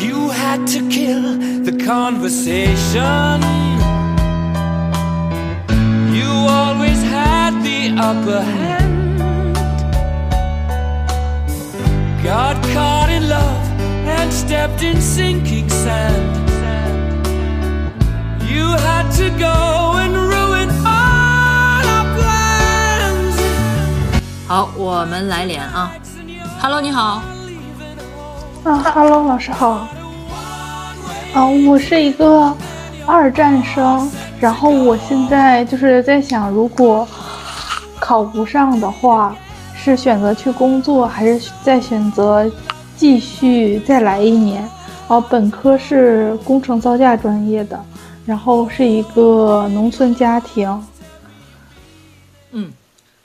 You had to kill the conversation. You always had the upper hand. Got caught in love and stepped in sinking sand. You had to go and ruin all our plans. 好，我们来连啊。Hello，你好。 啊哈喽，老师好。啊，我是一个二战生，然后我现在就是在想，如果考不上的话，是选择去工作，还是再选择继续再来一年？啊，本科是工程造价专业的，然后是一个农村家庭。嗯，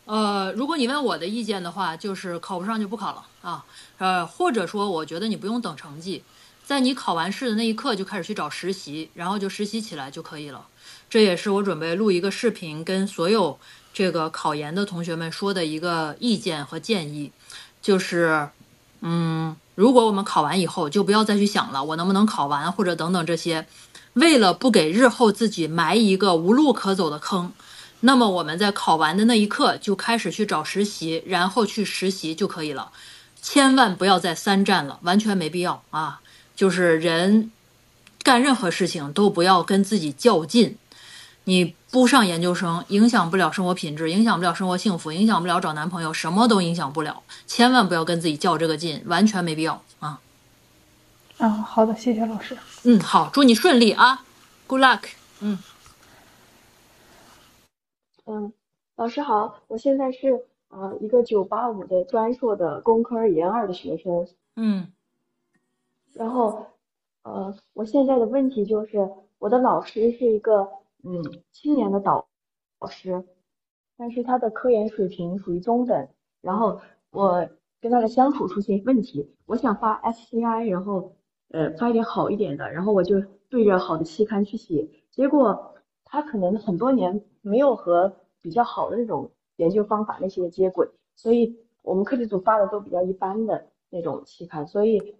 呃，如果你问我的意见的话，就是考不上就不考了啊。呃，或者说，我觉得你不用等成绩。在你考完试的那一刻就开始去找实习，然后就实习起来就可以了。这也是我准备录一个视频，跟所有这个考研的同学们说的一个意见和建议，就是，嗯，如果我们考完以后，就不要再去想了，我能不能考完或者等等这些，为了不给日后自己埋一个无路可走的坑，那么我们在考完的那一刻就开始去找实习，然后去实习就可以了，千万不要再三战了，完全没必要啊。就是人干任何事情都不要跟自己较劲，你不上研究生影响不了生活品质，影响不了生活幸福，影响不了找男朋友，什么都影响不了。千万不要跟自己较这个劲，完全没必要啊。啊，好的，谢谢老师。嗯，好，祝你顺利啊，Good luck。嗯嗯，老师好，我现在是呃一个九八五的专硕的工科研二的学生，嗯。然后呃我现在的问题就是我的老师是一个嗯青年的导老师，但是他的科研水平属于中等，然后我跟他的相处出现问题，我想发 SCI，然后呃发一点好一点的，然后我就对着好的期刊去写，结果他可能很多年没有和比较好的那种研究方法那些接轨，所以我们课题组发的都比较一般的那种期刊，所以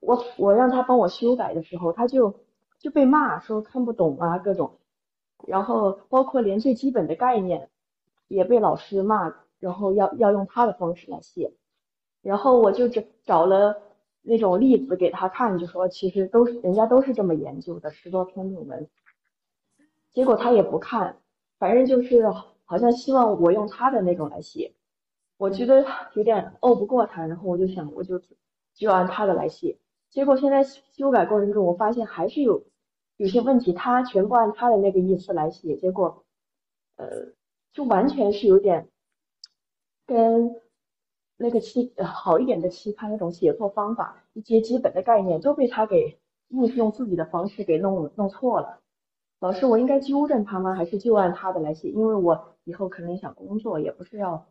我我让他帮我修改的时候，他就就被骂说看不懂啊各种，然后包括连最基本的概念也被老师骂，然后要要用他的方式来写，然后我就找找了那种例子给他看，就说其实都是人家都是这么研究的，十多篇论文，结果他也不看，反正就是好像希望我用他的那种来写，我觉得有点拗不过他，然后我就想我就就按他的来写，结果现在修改过程中，我发现还是有有些问题，他全部按他的那个意思来写，结果呃就完全是有点跟那个期好一点的期刊那种写作方法，一些基本的概念都被他给硬是用自己的方式给弄弄错了。老师，我应该纠正他吗？还是就按他的来写？因为我以后可能想工作，也不是要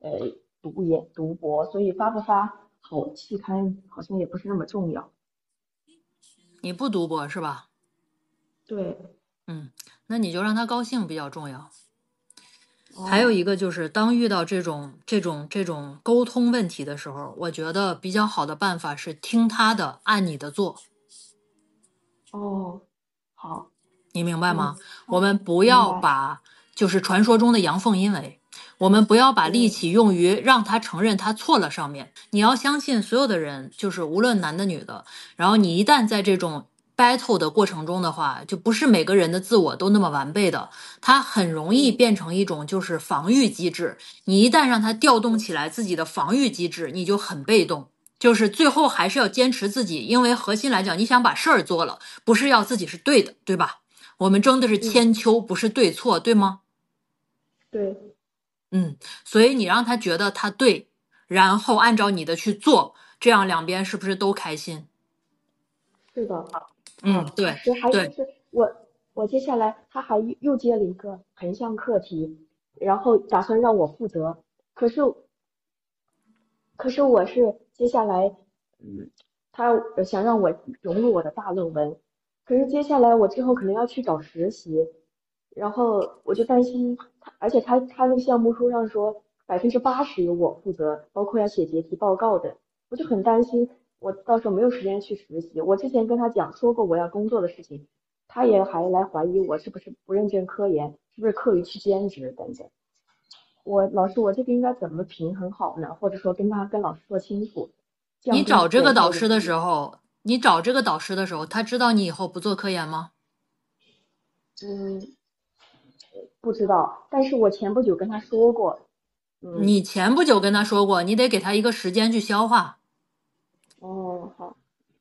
呃读研读博，所以发不发好期刊好像也不是那么重要。你不读博是吧？对，嗯，那你就让他高兴比较重要。还有一个就是，当遇到这种这种这种沟通问题的时候，我觉得比较好的办法是听他的，按你的做。哦，好，你明白吗？嗯我们不要把就是传说中的阳奉阴违，我们不要把力气用于让他承认他错了上面。你要相信所有的人，就是无论男的女的，然后你一旦在这种 battle 的过程中的话，就不是每个人的自我都那么完备的，他很容易变成一种就是防御机制。你一旦让他调动起来自己的防御机制，你就很被动。就是最后还是要坚持自己，因为核心来讲，你想把事儿做了，不是要自己是对的，对吧？我们争的是千秋，不是对错，对吗？对，嗯，所以你让他觉得他对，然后按照你的去做，这样两边是不是都开心？是的。嗯，对是还有对就是我我接下来他还又又接了一个横向课题，然后打算让我负责，可是可是我是接下来嗯，他想让我融入我的大论文，可是接下来我之后可能要去找实习，然后我就担心他，而且他他那个项目书上说百分之八十由我负责，包括要写结题报告的，我就很担心我到时候没有时间去实习。我之前跟他讲说过我要工作的事情，他也还来怀疑我是不是不认真科研，是不是课余去兼职等等。我老师，我这个应该怎么平衡好呢？或者说跟他跟老师说清楚。你找这个导师的时候，你找这个导师的时候，他知道你以后不做科研吗？嗯，不知道。但是我前不久跟他说过。你前不久跟他说过，你得给他一个时间去消化。哦，好。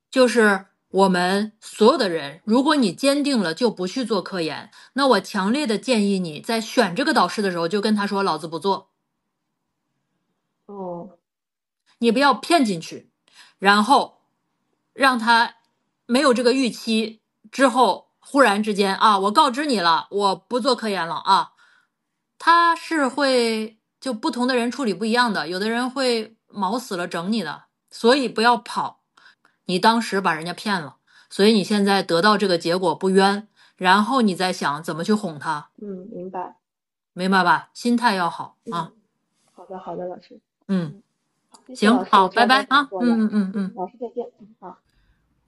就是我们所有的人，如果你坚定了就不去做科研，那我强烈的建议你在选这个导师的时候就跟他说：“老子不做。”哦。你不要骗进去，然后让他没有这个预期之后，忽然之间啊，我告知你了，我不做科研了啊，他是会。就不同的人处理不一样的，有的人会毛死了整你的，所以不要跑。你当时把人家骗了，所以你现在得到这个结果不冤，然后你再想怎么去哄他。嗯，明白，明白吧？心态要好啊。好的，好的，老师。嗯，行，好，拜拜啊。嗯嗯嗯嗯。老师再见。好。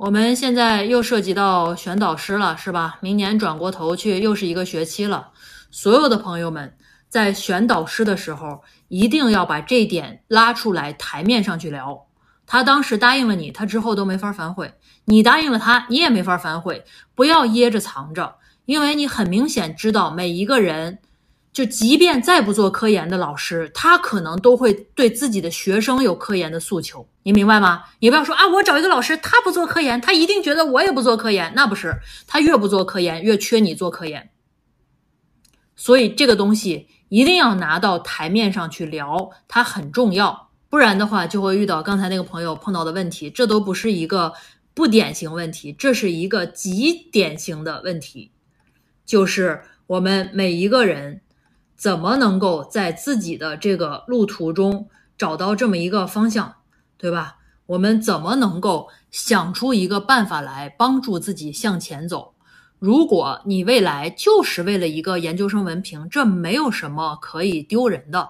我们现在又涉及到选导师了，是吧？明年转过头去又是一个学期了，所有的朋友们。在选导师的时候，一定要把这点拉出来台面上去聊。他当时答应了你，他之后都没法反悔；你答应了他，你也没法反悔。不要掖着藏着，因为你很明显知道，每一个人，就即便再不做科研的老师，他可能都会对自己的学生有科研的诉求。你明白吗？你不要说啊，我找一个老师，他不做科研，他一定觉得我也不做科研。那不是，他越不做科研，越缺你做科研。所以这个东西。一定要拿到台面上去聊，它很重要，不然的话就会遇到刚才那个朋友碰到的问题。这都不是一个不典型问题，这是一个极典型的问题，就是我们每一个人怎么能够在自己的这个路途中找到这么一个方向，对吧？我们怎么能够想出一个办法来帮助自己向前走？如果你未来就是为了一个研究生文凭，这没有什么可以丢人的。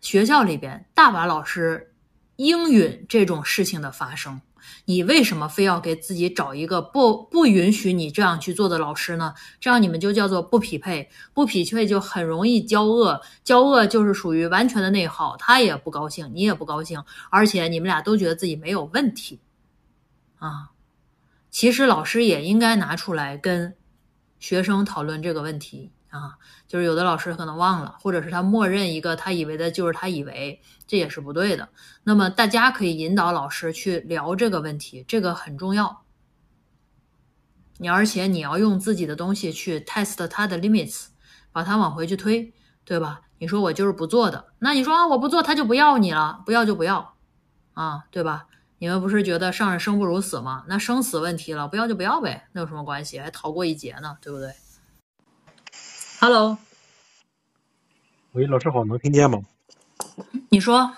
学校里边大把老师应允这种事情的发生，你为什么非要给自己找一个不不允许你这样去做的老师呢？这样你们就叫做不匹配，不匹配就很容易交恶，交恶就是属于完全的内耗，他也不高兴，你也不高兴，而且你们俩都觉得自己没有问题，啊。其实老师也应该拿出来跟学生讨论这个问题啊，就是有的老师可能忘了，或者是他默认一个他以为的就是他以为，这也是不对的。那么大家可以引导老师去聊这个问题，这个很重要。你而且你要用自己的东西去 test 他的 limits，把他往回去推，对吧？你说我就是不做的，那你说啊我不做他就不要你了，不要就不要啊，对吧？你们不是觉得上着生不如死吗？那生死问题了，不要就不要呗，那有什么关系？还逃过一劫呢，对不对？Hello，喂，老师好，能听见吗？你说。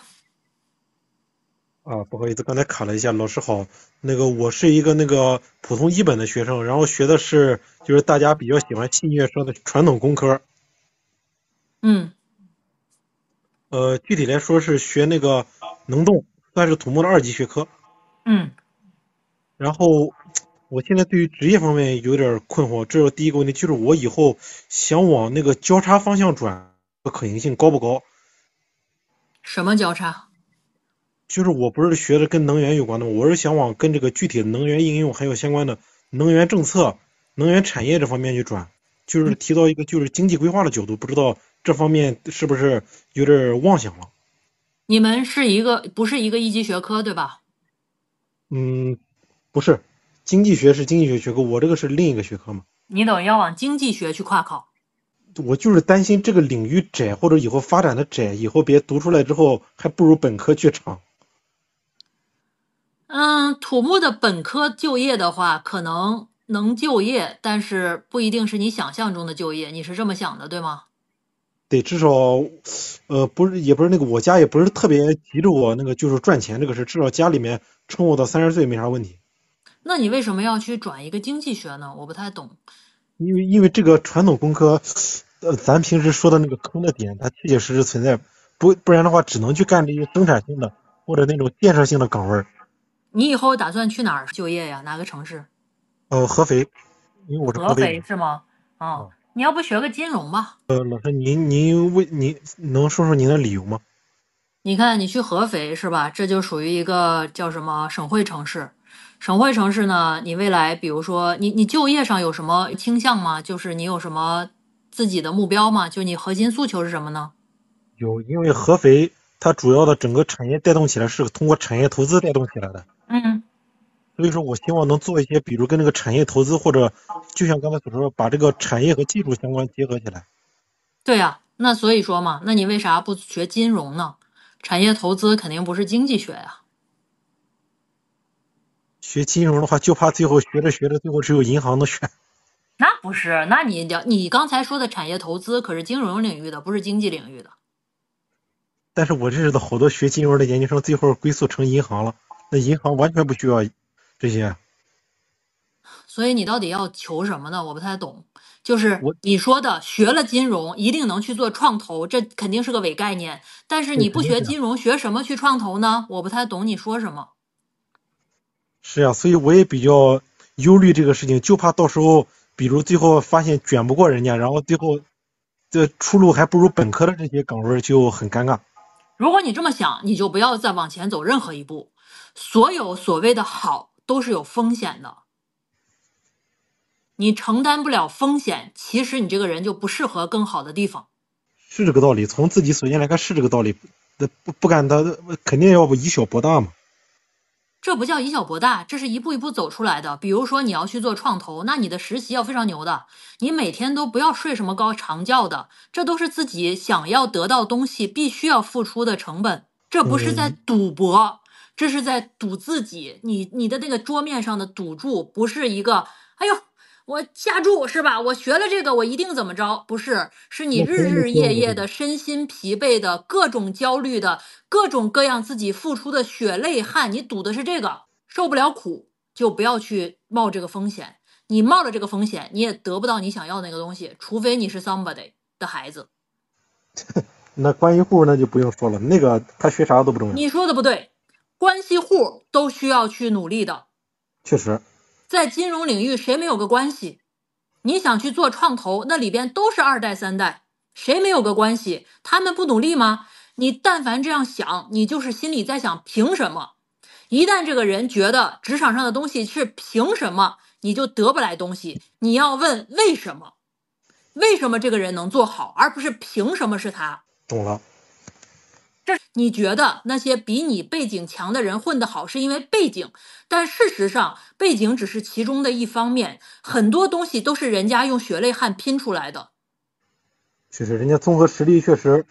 啊，不好意思，刚才卡了一下。老师好，那个我是一个那个普通一本的学生，然后学的是就是大家比较喜欢戏谑说的传统工科。嗯。呃，具体来说是学那个能动。算是土木的二级学科，嗯，然后我现在对于职业方面有点困惑，这是第一个问题，就是我以后想往那个交叉方向转，可行性高不高？什么交叉？就是我不是学的跟能源有关的，我是想往跟这个具体的能源应用还有相关的能源政策、能源产业这方面去转，就是提到一个就是经济规划的角度，不知道这方面是不是有点妄想了？你们是一个不是一个一级学科对吧？嗯，不是，经济学是经济学学科，我这个是另一个学科嘛。你等于要往经济学去跨考。我就是担心这个领域窄，或者以后发展的窄，以后别读出来之后还不如本科去长。嗯，土木的本科就业的话，可能能就业，但是不一定是你想象中的就业。你是这么想的对吗？对，至少，呃，不是，也不是那个，我家也不是特别急着我那个，就是赚钱这个事，至少家里面撑我到三十岁没啥问题。那你为什么要去转一个经济学呢？我不太懂。因为因为这个传统工科，呃，咱平时说的那个坑的点，它确确实实存在，不不然的话，只能去干这些生产性的或者那种建设性的岗位。你以后打算去哪儿就业呀？哪个城市？呃，合肥，因为我是合合肥是吗？哦，你要不学个金融吧？呃，老师，您您为您能说说您的理由吗？你看，你去合肥是吧？这就属于一个叫什么省会城市。省会城市呢，你未来比如说你你就业上有什么倾向吗？就是你有什么自己的目标吗？就你核心诉求是什么呢？有，因为合肥它主要的整个产业带动起来是通过产业投资带动起来的，嗯，所以说我希望能做一些，比如跟这个产业投资或者就像刚才所说，把这个产业和技术相关结合起来。对呀、那所以说嘛，那你为啥不学金融呢？产业投资肯定不是经济学呀、学金融的话，就怕最后学着学着，最后只有银行能选。那不是，那你了你刚才说的产业投资可是金融领域的，不是经济领域的。但是我认识的好多学金融的研究生，最后归宿成银行了，那银行完全不需要这些。所以你到底要求什么呢？我不太懂。就是你说的学了金融一定能去做创投，这肯定是个伪概念。但是你不学金融，学什么去创投呢？我不太懂你说什么。是呀、所以我也比较忧虑这个事情，就怕到时候，比如最后发现卷不过人家，然后最后这出路还不如本科的这些岗位，就很尴尬。如果你这么想，你就不要再往前走任何一步。所有所谓的好都是有风险的，你承担不了风险，其实你这个人就不适合更好的地方。是这个道理，从自己所见来看是这个道理，那不不敢的肯定要不以小博大嘛。这不叫以小博大，这是一步一步走出来的。比如说你要去做创投，那你的实习要非常牛的，你每天都不要睡什么高长觉的，这都是自己想要得到东西必须要付出的成本。这不是在赌博，这是在赌自己。你你的那个桌面上的赌注不是一个，哎呦，我下注是吧？我学了这个，我一定怎么着？不是，是你日日夜夜的身心疲惫的各种焦虑的各种各样自己付出的血泪汗，你赌的是这个，受不了苦就不要去冒这个风险。你冒了这个风险，你也得不到你想要的那个东西，除非你是 somebody 的孩子。那关系户那就不用说了，那个他学啥都不重要，你说的不对，关系户都需要去努力的。确实。在金融领域，谁没有个关系？你想去做创投，那里边都是二代、三代，谁没有个关系？他们不努力吗？你但凡这样想，你就是心里在想凭什么？一旦这个人觉得职场上的东西是凭什么，你就得不来东西。你要问为什么？为什么这个人能做好，而不是凭什么是他？懂了，这你觉得那些比你背景强的人混得好，是因为背景，但事实上背景只是其中的一方面，很多东西都是人家用血泪汗拼出来的。确实，人家综合实力确实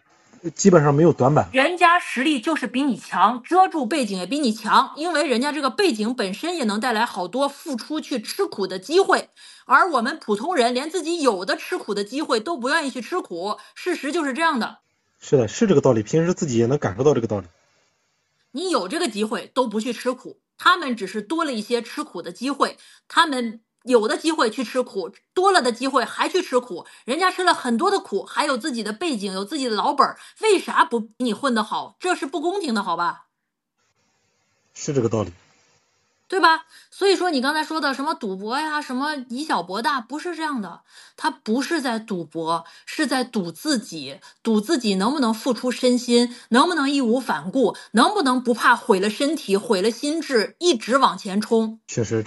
基本上没有短板。人家实力就是比你强，遮住背景也比你强，因为人家这个背景本身也能带来好多付出去吃苦的机会，而我们普通人连自己有的吃苦的机会都不愿意去吃苦，事实就是这样的。是的，是这个道理，平时自己也能感受到这个道理。你有这个机会都不去吃苦，他们只是多了一些吃苦的机会，他们有的机会去吃苦，多了的机会还去吃苦，人家吃了很多的苦，还有自己的背景，有自己的老本儿，为啥不比你混得好？这是不公平的，好吧？是这个道理。对吧？所以说你刚才说的什么赌博呀，什么以小博大，不是这样的。他不是在赌博，是在赌自己，赌自己能不能付出身心，能不能义无反顾，能不能不怕毁了身体、毁了心智，一直往前冲。确实，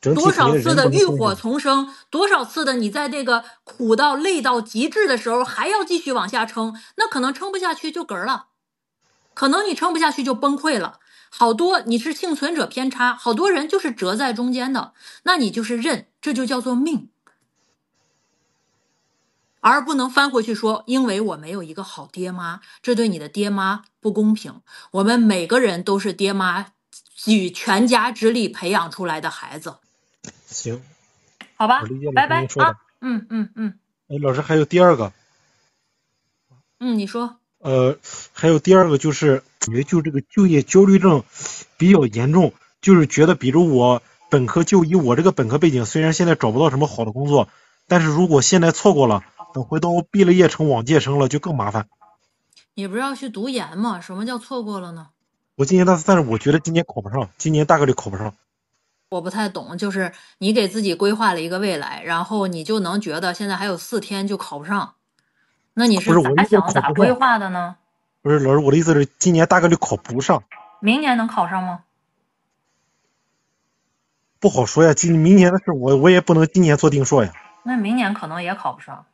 这多少次的浴火重生，多少次的你在那个苦到累到极致的时候，还要继续往下撑，那可能撑不下去就嗝儿了，可能你撑不下去就崩溃了。好多你是幸存者偏差，好多人就是折在中间的，那你就是认，这就叫做命，而不能翻回去说，因为我没有一个好爹妈，这对你的爹妈不公平。我们每个人都是爹妈举全家之力培养出来的孩子。行。好吧拜拜啊，嗯嗯嗯哎，老师还有第二个，嗯，你说，呃，还有第二个就是感觉就这个就业焦虑症比较严重，就是觉得比如我本科就以我这个本科背景，虽然现在找不到什么好的工作，但是如果现在错过了，等回头毕了业成往届生了就更麻烦。你不是要去读研吗？什么叫错过了呢？我今年大四，但是我觉得今年考不上，今年大概率考不上。我不太懂，就是你给自己规划了一个未来，然后你就能觉得现在还有四天就考不上，那你是咋想咋规划的呢？不是老师，我的意思是今年大概率考不上，明年能考上吗？不好说呀。今明年的事我我也不能今年做定硕呀。那明年可能也考不上。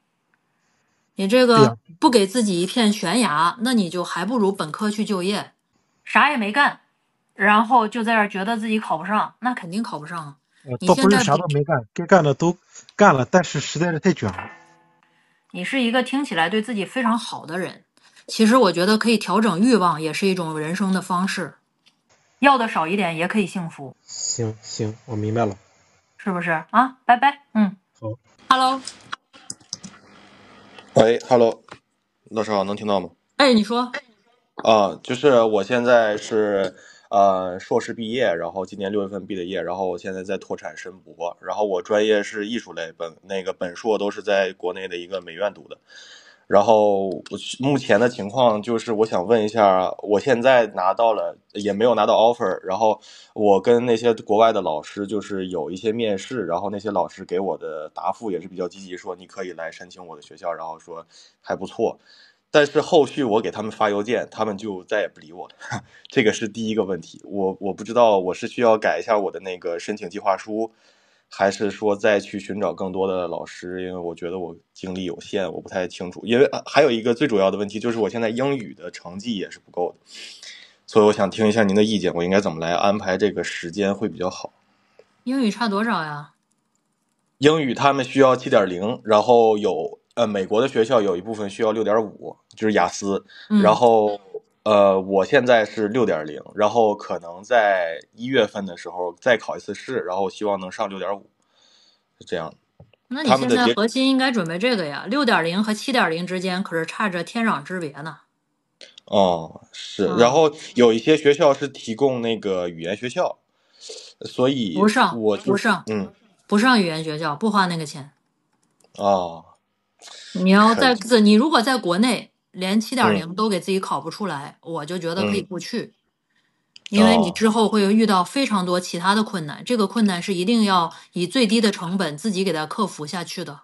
你这个不给自己一片悬崖，那你就还不如本科去就业，啥也没干，然后就在这儿觉得自己考不上，那肯定考不上啊。呃倒不是你现在啥都没干，该干的都干了，但是实在是太卷了。你是一个听起来对自己非常好的人，其实我觉得可以调整欲望，也是一种人生的方式。要的少一点也可以幸福，行行，我明白了。是不是啊？拜拜，嗯。好，Hello，喂，Hello，老师好，能听到吗？哎，你说，啊，就是我现在是呃硕士毕业，然后今年六月份毕的业，然后我现在在脱产申博，然后我专业是艺术类，本那个本硕都是在国内的一个美院读的，然后我目前的情况就是我想问一下，我现在拿到了也没有拿到 offer，然后我跟那些国外的老师就是有一些面试，然后那些老师给我的答复也是比较积极，说你可以来申请我的学校，然后说还不错。但是后续我给他们发邮件，他们就再也不理我了，这个是第一个问题。我我不知道我是需要改一下我的那个申请计划书，还是说再去寻找更多的老师？因为我觉得我精力有限，我不太清楚。因为呃还有一个最主要的问题就是我现在英语的成绩也是不够的，所以我想听一下您的意见，我应该怎么来安排这个时间会比较好？英语差多少呀？英语他们需要七点零，然后有呃美国的学校有一部分需要六点五，就是雅思。嗯，然后呃我现在是六点零，然后可能在一月份的时候再考一次试，然后希望能上六点五，是这样的。那你现在核心应该准备这个呀，六点零和七点零之间可是差着天壤之别呢。哦，是，嗯然后有一些学校是提供那个语言学校，所以不上我不上嗯不上语言学校，不花那个钱。哦你要在自，你如果在国内连七点嗯零都给自己考不出来，我就觉得可以嗯不去，因为你哦之后会遇到非常多其他的困难，这个困难是一定要以最低的成本自己给它克服下去的，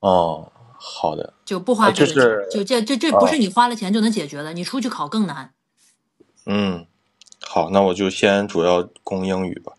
哦，好的，就不花呃这个钱，就是就这这这不哦是你花了钱就能解决的，你出去考更难。嗯，好，那我就先主要攻英语吧。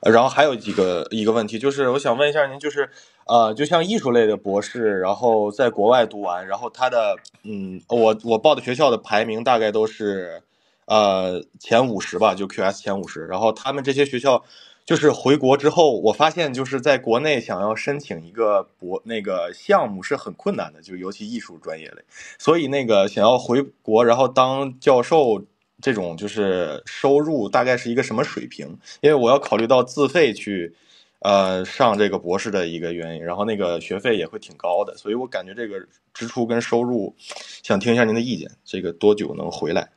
呃然后还有几个一个问题，就是我想问一下您，就是呃，就像艺术类的博士，然后在国外读完，然后他的嗯，我我报的学校的排名大概都是呃前五十吧，就 QS 前五十。然后他们这些学校就是回国之后，我发现就是在国内想要申请一个博那个项目是很困难的，就尤其艺术专业类。所以那个想要回国，然后当教授这种就是收入大概是一个什么水平？因为我要考虑到自费去，呃，上这个博士的一个原因，然后那个学费也会挺高的，所以我感觉这个支出跟收入，想听一下您的意见，这个多久能回来？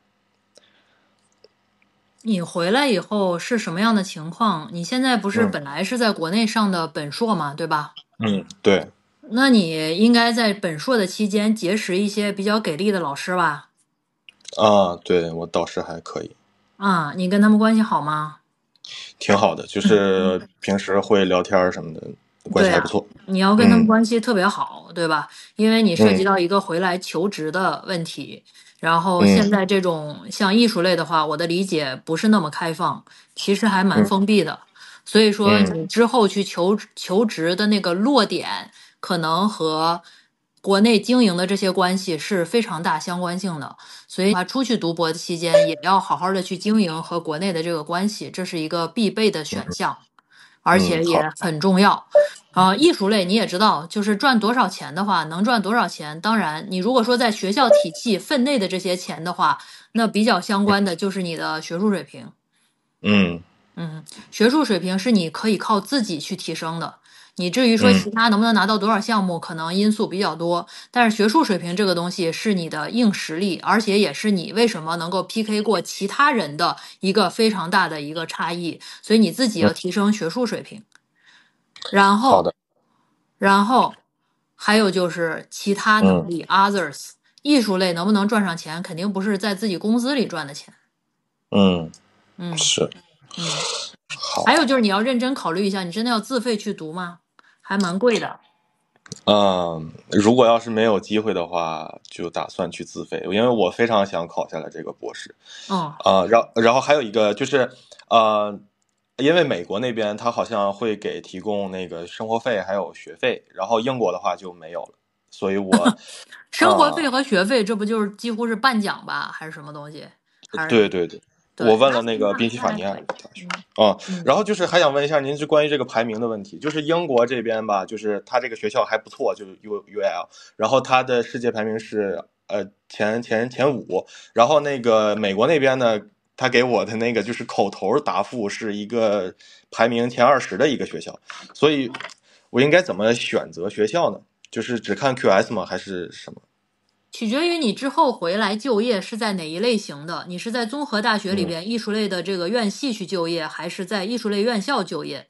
你回来以后是什么样的情况？你现在不是嗯本来是在国内上的本硕嘛，对吧？嗯，对，那你应该在本硕的期间结识一些比较给力的老师吧？啊，对我导师还可以，啊，你跟他们关系好吗？挺好的，就是平时会聊天儿什么的，关系还不错。你要跟他们嗯关系特别好，对吧？因为你涉及嗯到一个回来求职的问题。然后嗯现在这种像艺术类的话，我的理解不是那么开放，其实还蛮嗯封闭的。所以说，嗯你之后去求求职的那个落点，可能和国内经营的这些关系是非常大相关性的。所以啊，出去读博的期间，也要好好的去经营和国内的这个关系，这是一个必备的选项，而且嗯也很重要。啊，艺术类你也知道，就是赚多少钱的话，能赚多少钱。当然，你如果说在学校体系分内的这些钱的话，那比较相关的就是你的学术水平。嗯嗯，学术水平是你可以靠自己去提升的。你至于说嗯其他能不能拿到多少项目，可能因素比较多。但是学术水平这个东西是你的硬实力，而且也是你为什么能够 PK 过其他人的一个非常大的一个差异。所以你自己要提升学术水平。然后，然后还有就是其他能力、others。艺术类能不能赚上钱，肯定不是在自己工资里赚的钱。嗯，嗯是。嗯。好，还有就是你要认真考虑一下，你真的要自费去读吗？还蛮贵的。嗯，如果要是没有机会的话，就打算去自费，因为我非常想考下来这个博士。哦，啊，然然后还有一个就是，呃，因为美国那边他好像会给提供那个生活费还有学费，然后英国的话就没有了，所以我 生活费和学费，这不就是几乎是半奖吧，还是什么东西？对对，对我问了那个宾夕法尼亚大学啊嗯，然后就是还想问一下您是关于这个排名的问题，就是英国这边吧，就是它这个学校还不错，就是 U U L，然后它的世界排名是呃前前前五，然后那个美国那边呢，他给我的那个就是口头答复是一个排名前二十的一个学校，所以我应该怎么选择学校呢？就是只看 QS 吗？还是什么？取决于你之后回来就业是在哪一类型的，你是在综合大学里边艺术类的这个院系去就业，还是在艺术类院校就业？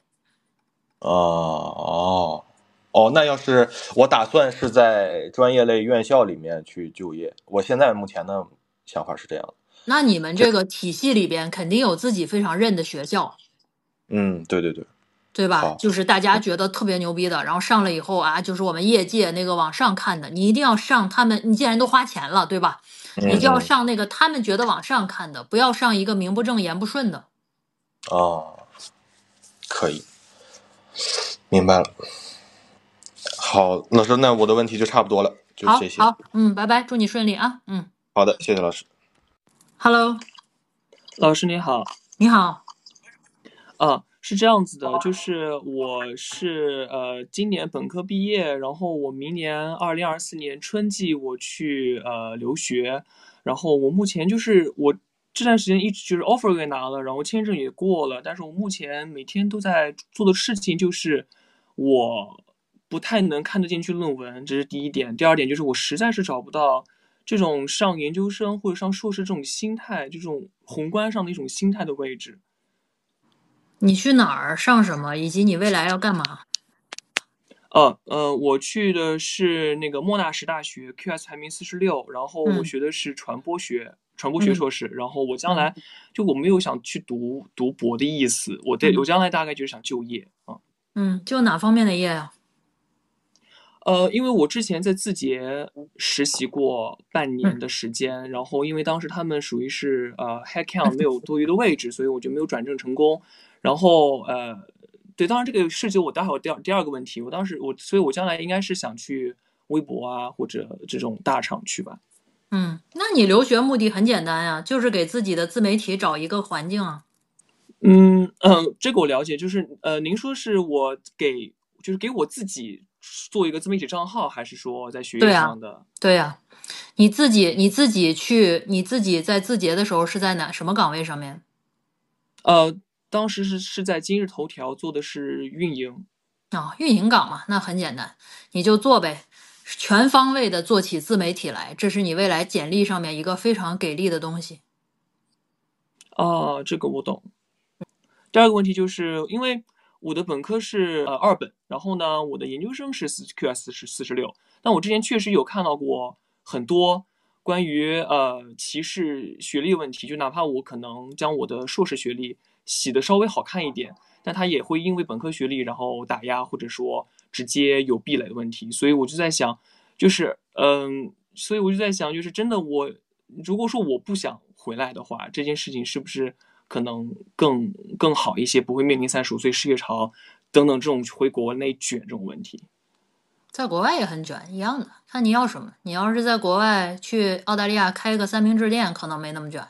哦哦哦，那要是我打算是在专业类院校里面去就业，我现在目前的想法是这样的。那你们这个体系里边肯定有自己非常认的学校，嗯，对对对，对吧？就是大家觉得特别牛逼的，然后上了以后啊，就是我们业界那个往上看的，你一定要上他们，你既然都花钱了，对吧？嗯你就要嗯上那个他们觉得往上看的，不要上一个名不正言不顺的。哦，可以，明白了。好，老师，那我的问题就差不多了，就好这些。好，嗯，拜拜，祝你顺利啊，嗯好的，谢谢老师。，Hello，老师你好，你好，啊，是这样子的，就是我是呃今年本科毕业，然后我明年二零二四年春季我去呃留学，然后我目前就是我这段时间一直就是 offer 给拿了，然后签证也过了，但是我目前每天都在做的事情就是我不太能看得进去论文，这是第一点。第二点就是我实在是找不到这种上研究生或者上硕士这种心态，这种宏观上的一种心态的位置。你去哪儿上什么，以及你未来要干嘛？呃呃，我去的是那个莫纳什大学，QS 排名四十六，然后我嗯学的是传播学，传播学嗯硕士。然后我将来就我没有想去读读博的意思，我对嗯我将来大概就是想就业啊。嗯，就哪方面的业呀、呃，因为我之前在字节实习过半嗯年的时间，然后因为当时他们属于是呃 headcount 没有多余的位置，所以我就没有转正成功。然后呃，对，当然这个涉及我待会儿第二第二个问题，我当时我所以，我将来应该是想去微博啊或者这种大厂去吧。嗯，那你留学目的很简单呀，就是给自己的自媒体找一个环境啊。嗯嗯，这个我了解，就是呃，您说是我给就是给我自己做一个自媒体账号，还是说在学业上的？对呀、你自己你自己去，你自己在字节的时候是在哪什么岗位上面？呃，当时是是在今日头条做的是运营。啊、运营岗嘛，那很简单，你就做呗，全方位的做起自媒体来，这是你未来简历上面一个非常给力的东西。哦，这个我懂。第二个问题就是因为我的本科是呃二本，然后呢，我的研究生是四 QS 是四十六，但我之前确实有看到过很多关于呃歧视学历问题，就哪怕我可能将我的硕士学历洗的稍微好看一点，但他也会因为本科学历然后打压，或者说直接有壁垒的问题，所以我就在想，就是嗯，所以我就在想，就是真的我如果说我不想回来的话，这件事情是不是可能更更好一些，不会面临三十五岁失业潮等等这种回国内卷这种问题？在国外也很卷，一样的，看你要什么。你要是在国外去澳大利亚开一个三明治店，可能没那么卷，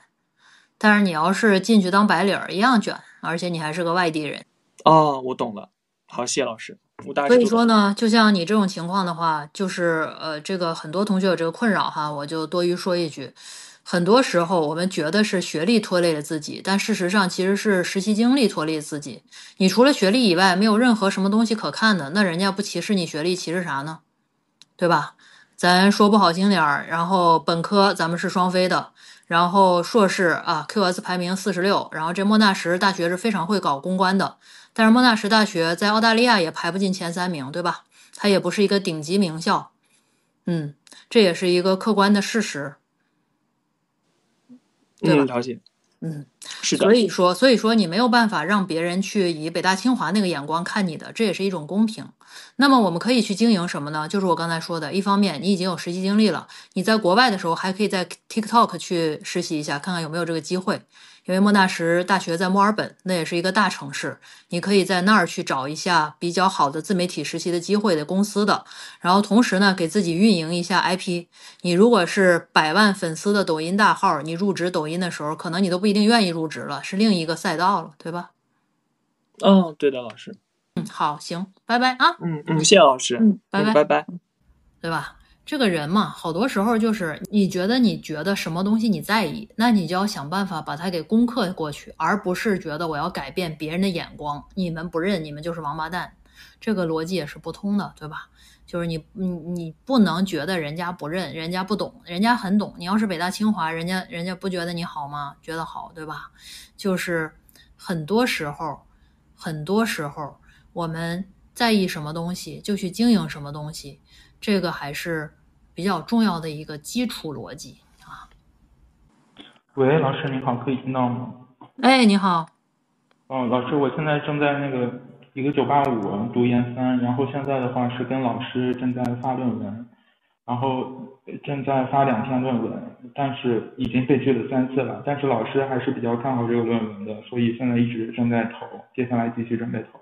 但是你要是进去当白领儿，一样卷，而且你还是个外地人。哦，我懂了。好，谢谢老师，我大概所以说呢，就像你这种情况的话，就是呃，这个很多同学有这个困扰哈，我就多余说一句，很多时候我们觉得是学历拖累了自己，但事实上其实是实习经历拖累自己。你除了学历以外，没有任何什么东西可看的，那人家不歧视你学历，歧视啥呢？对吧？咱说不好听点儿，然后本科咱们是双非的，然后硕士啊，QS 排名四十六，然后这莫纳什大学是非常会搞公关的，但是莫纳什大学在澳大利亚也排不进前三名，对吧？它也不是一个顶级名校，嗯，这也是一个客观的事实。对吧嗯，了解。嗯，是的所，以说，所以说你没有办法让别人去以北大清华那个眼光看你的，这也是一种公平。那么我们可以去经营什么呢？就是我刚才说的，一方面你已经有实习经历了，你在国外的时候还可以在 TikTok 去实习一下，看看有没有这个机会。因为莫纳什大学在墨尔本，那也是一个大城市，你可以在那儿去找一下比较好的自媒体实习的机会的公司的，然后同时呢，给自己运营一下 IP。你如果是百万粉丝的抖音大号，你入职抖音的时候，可能你都不一定愿意入职了，是另一个赛道了，对吧？嗯，对的，老师，嗯，好，行，拜拜啊，嗯嗯，谢谢老师，嗯，拜拜，拜拜。对吧？这个人嘛，好多时候就是你觉得你觉得什么东西你在意，那你就要想办法把它给攻克过去，而不是觉得我要改变别人的眼光，你们不认，你们就是王八蛋，这个逻辑也是不通的，对吧？就是你你你不能觉得人家不认，人家不懂，人家很懂。你要是北大清华，人家人家不觉得你好吗？觉得好，对吧？就是很多时候，很多时候我们在意什么东西，就去经营什么东西，这个还是比较重要的一个基础逻辑啊。喂，老师你好，可以听到吗？哎，你好，哦，老师，我现在正在那个一个九八五读研三，然后现在的话是跟老师正在发论文，然后正在发两篇论文，但是已经被拒了三次了，但是老师还是比较看好这个论文的，所以现在一直正在投，接下来继续准备投。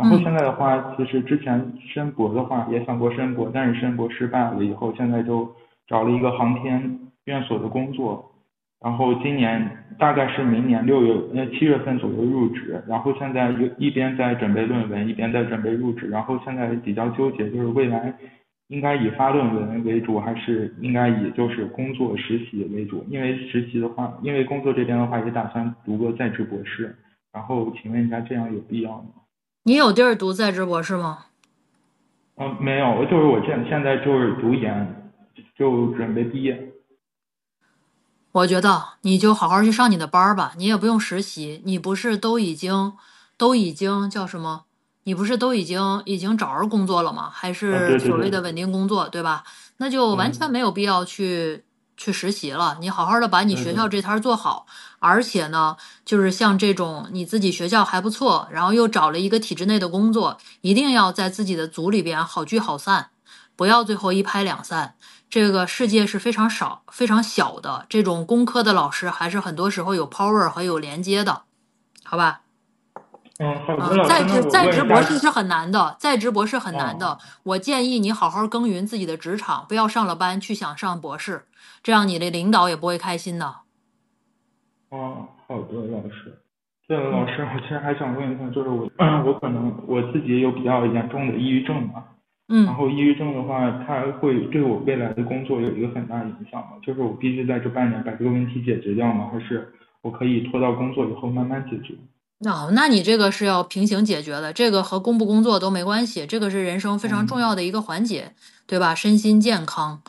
然后现在的话，其实之前申博的话也想过申博，但是申博失败了以后，现在就找了一个航天院所的工作。然后今年大概是明年六月呃七月份左右入职，然后现在一一边在准备论文，一边在准备入职，然后现在比较纠结，就是未来应该以发论文为主，还是应该以就是工作实习为主？因为实习的话，因为工作这边的话也打算读个在职博士，然后请问一下这样有必要吗？你有地儿读在职博士吗？嗯，没有，就是我现现在就是读研，就准备毕业。我觉得你就好好去上你的班儿吧，你也不用实习，你不是都已经都已经叫什么？你不是都已经已经找着工作了吗？还是所谓的稳定工作，对吧？那就完全嗯没有必要去去实习了。你好好的把你学校这摊儿做好，而且呢，就是像这种你自己学校还不错，然后又找了一个体制内的工作，一定要在自己的组里边好聚好散，不要最后一拍两散。这个世界是非常少、非常小的，这种工科的老师还是很多时候有 power 和有连接的，好吧？嗯，在职在职博士是很难的，在职博士很难的。哦我建议你好好耕耘自己的职场，不要上了班去想上博士，这样你的领导也不会开心的。哦，好的，老师。对了，老师，我其实还想问一下，就是我，我可能我自己有比较严重的抑郁症嘛，然嗯，后抑郁症的话，它会对我未来的工作有一个很大影响嘛？就是我必须在这半年把这个问题解决掉吗？还是我可以拖到工作以后慢慢解决？哦，那你这个是要平行解决的，这个和工不工作都没关系，这个是人生非常重要的一个环节，对吧？身心健康，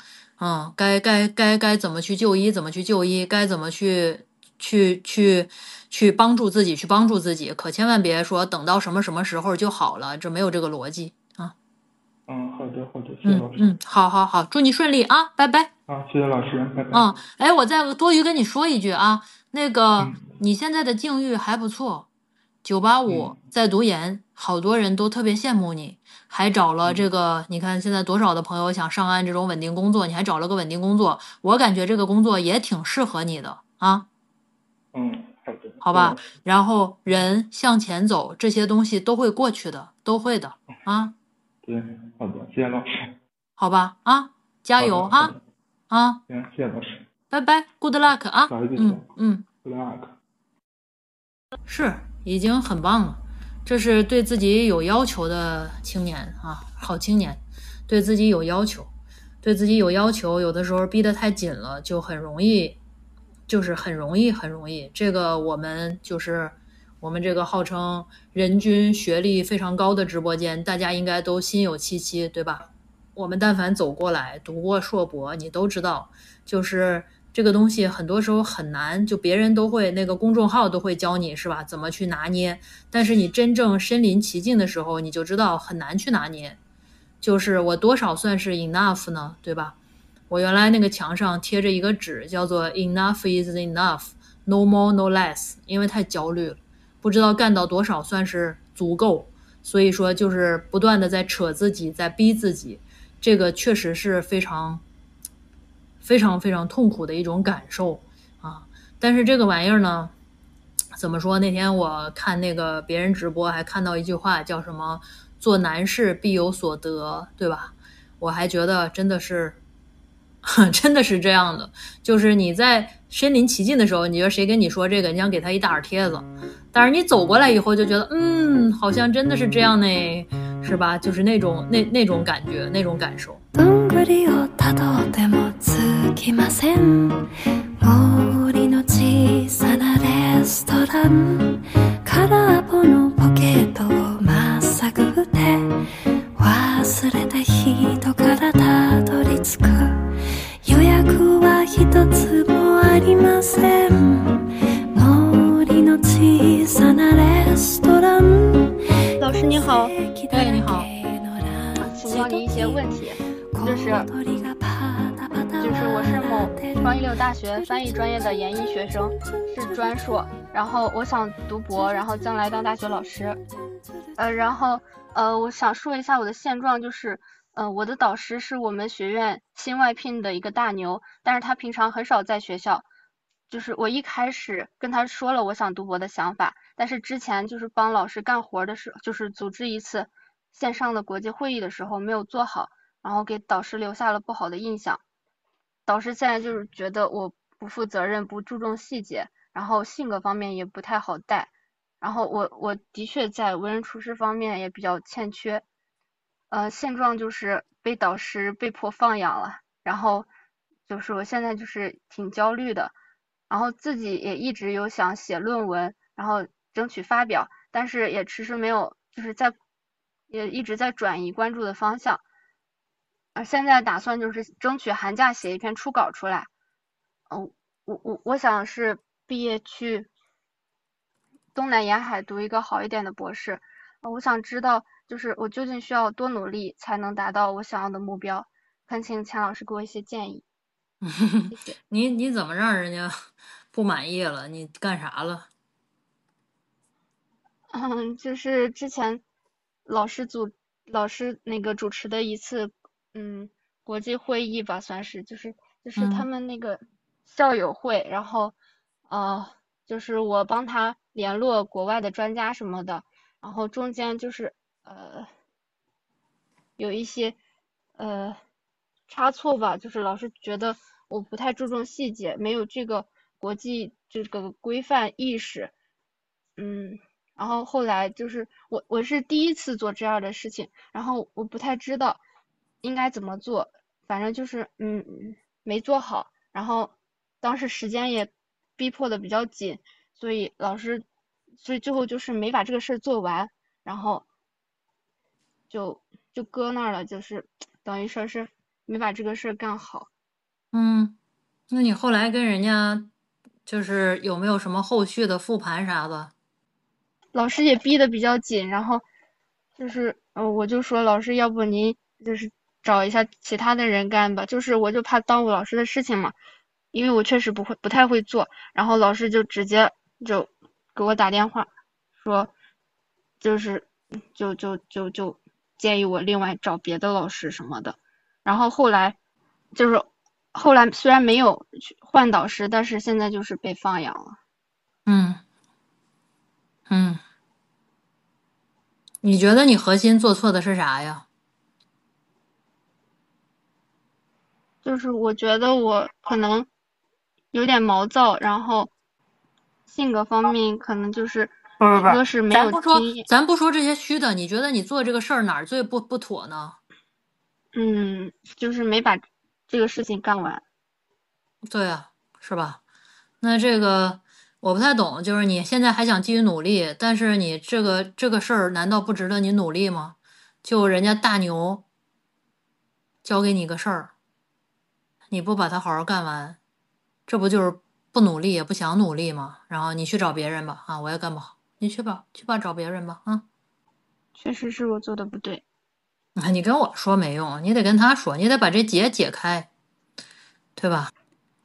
嗯，该该该该怎么去就医，怎么去就医，该怎么去去去去帮助自己，去帮助自己，可千万别说等到什么什么时候就好了，这没有这个逻辑啊。嗯，好的，好的，谢谢老师。嗯嗯，好好好，祝你顺利啊，拜拜。啊，谢谢老师，拜拜。嗯，哎，我再多余跟你说一句啊，那个嗯你现在的境遇还不错，九八五嗯在读研，好多人都特别羡慕你，还找了这个，你看现在多少的朋友想上岸这种稳定工作，你还找了个稳定工作，我感觉这个工作也挺适合你的啊，嗯，好的。好吧？然后人向前走，这些东西都会过去的，都会的啊，对，好的，谢谢老师。好吧啊，加油啊啊，行，谢谢老师。拜拜，good luck 啊，嗯嗯。Good luck。是，已经很棒了。这是对自己有要求的青年啊，好青年，对自己有要求，对自己有要求，有的时候逼得太紧了，就很容易，就是很容易，很容易。这个我们就是我们这个号称人均学历非常高的直播间，大家应该都心有戚戚，对吧？我们但凡走过来，读过硕博，你都知道，就是这个东西很多时候很难，就别人都会那个公众号都会教你是吧，怎么去拿捏，但是你真正身临其境的时候，你就知道很难去拿捏。就是我多少算是 enough 呢，对吧？我原来那个墙上贴着一个纸，叫做 enough is enough，，no more no less，因为太焦虑了，不知道干到多少算是足够，所以说就是不断的在扯自己，在逼自己，这个确实是非常非常非常痛苦的一种感受啊。但是这个玩意儿呢，怎么说？那天我看那个别人直播，还看到一句话，叫什么“做难事必有所得”，对吧？我还觉得真的是。真的是这样的，就是你在身临其境的时候，你觉得谁跟你说这个，你想给他一大耳贴子，但是你走过来以后就觉得，嗯，好像真的是这样呢，是吧？就是那种那那种感觉，那种感受。りをたどってもつきません。森の小さなレストラン。空っぽのポケットをまっさぐって。忘れた人からたどり着く。予約は一つもありません。森の小さなレストラン。老师你好，哎你好，请教您一些问题。就是就是我是某双一流大学翻译专业的研一学生，是专硕，然后我想读博，然后将来当大学老师，呃，然后呃，我想说一下我的现状，就是。呃，我的导师是我们学院新外聘的一个大牛，但是他平常很少在学校。就是我一开始跟他说了我想读博的想法，但是之前就是帮老师干活的时候，就是组织一次线上的国际会议的时候没有做好，然后给导师留下了不好的印象。导师现在就是觉得我不负责任、不注重细节，然后性格方面也不太好带，然后我我的确在为人处事方面也比较欠缺。呃，现状就是被导师被迫放养了，然后就是我现在就是挺焦虑的，然后自己也一直有想写论文，然后争取发表，但是也迟迟没有，就是在也一直在转移关注的方向，啊，现在打算就是争取寒假写一篇初稿出来，嗯，我我我想是毕业去东南沿海读一个好一点的博士，我想知道。就是我究竟需要多努力才能达到我想要的目标？恳请钱老师给我一些建议。谢谢。你你怎么让人家不满意了？你干啥了？嗯，就是之前老师组老师那个主持的一次嗯国际会议吧，算是就是就是他们那个校友会，然后呃就是我帮他联络国外的专家什么的，然后中间就是。呃，有一些呃差错吧，就是老师觉得我不太注重细节，没有这个国际这个规范意识，嗯，然后后来就是我我是第一次做这样的事情，然后我不太知道应该怎么做，反正就是嗯没做好，然后当时时间也逼迫的比较紧，所以老师所以最后就是没把这个事儿做完，然后。就就搁那儿了，就是等于说是没把这个事儿干好。嗯，那你后来跟人家就是有没有什么后续的复盘啥的？老师也逼得比较紧，然后就是呃，我就说老师，要不您就是找一下其他的人干吧，就是我就怕耽误老师的事情嘛，因为我确实不会不太会做。然后老师就直接就给我打电话说，就是就就就就。建议我另外找别的老师什么的，然后后来就是后来虽然没有换导师，但是现在就是被放养了。嗯嗯，你觉得你核心做错的是啥呀？就是我觉得我可能有点毛躁，然后性格方面可能就是。不不不，咱不说，咱不说这些虚的。你觉得你做这个事儿哪儿最不不妥呢？嗯，就是没把这个事情干完。对啊，是吧？那这个我不太懂，就是你现在还想继续努力，但是你这个这个事儿难道不值得你努力吗？就人家大牛交给你个事儿，你不把它好好干完，这不就是不努力也不想努力吗？然后你去找别人吧，啊，我也干不好。你去吧，去吧，找别人吧，啊！确实是我做的不对。你跟我说没用，你得跟他说，你得把这结解开，对吧？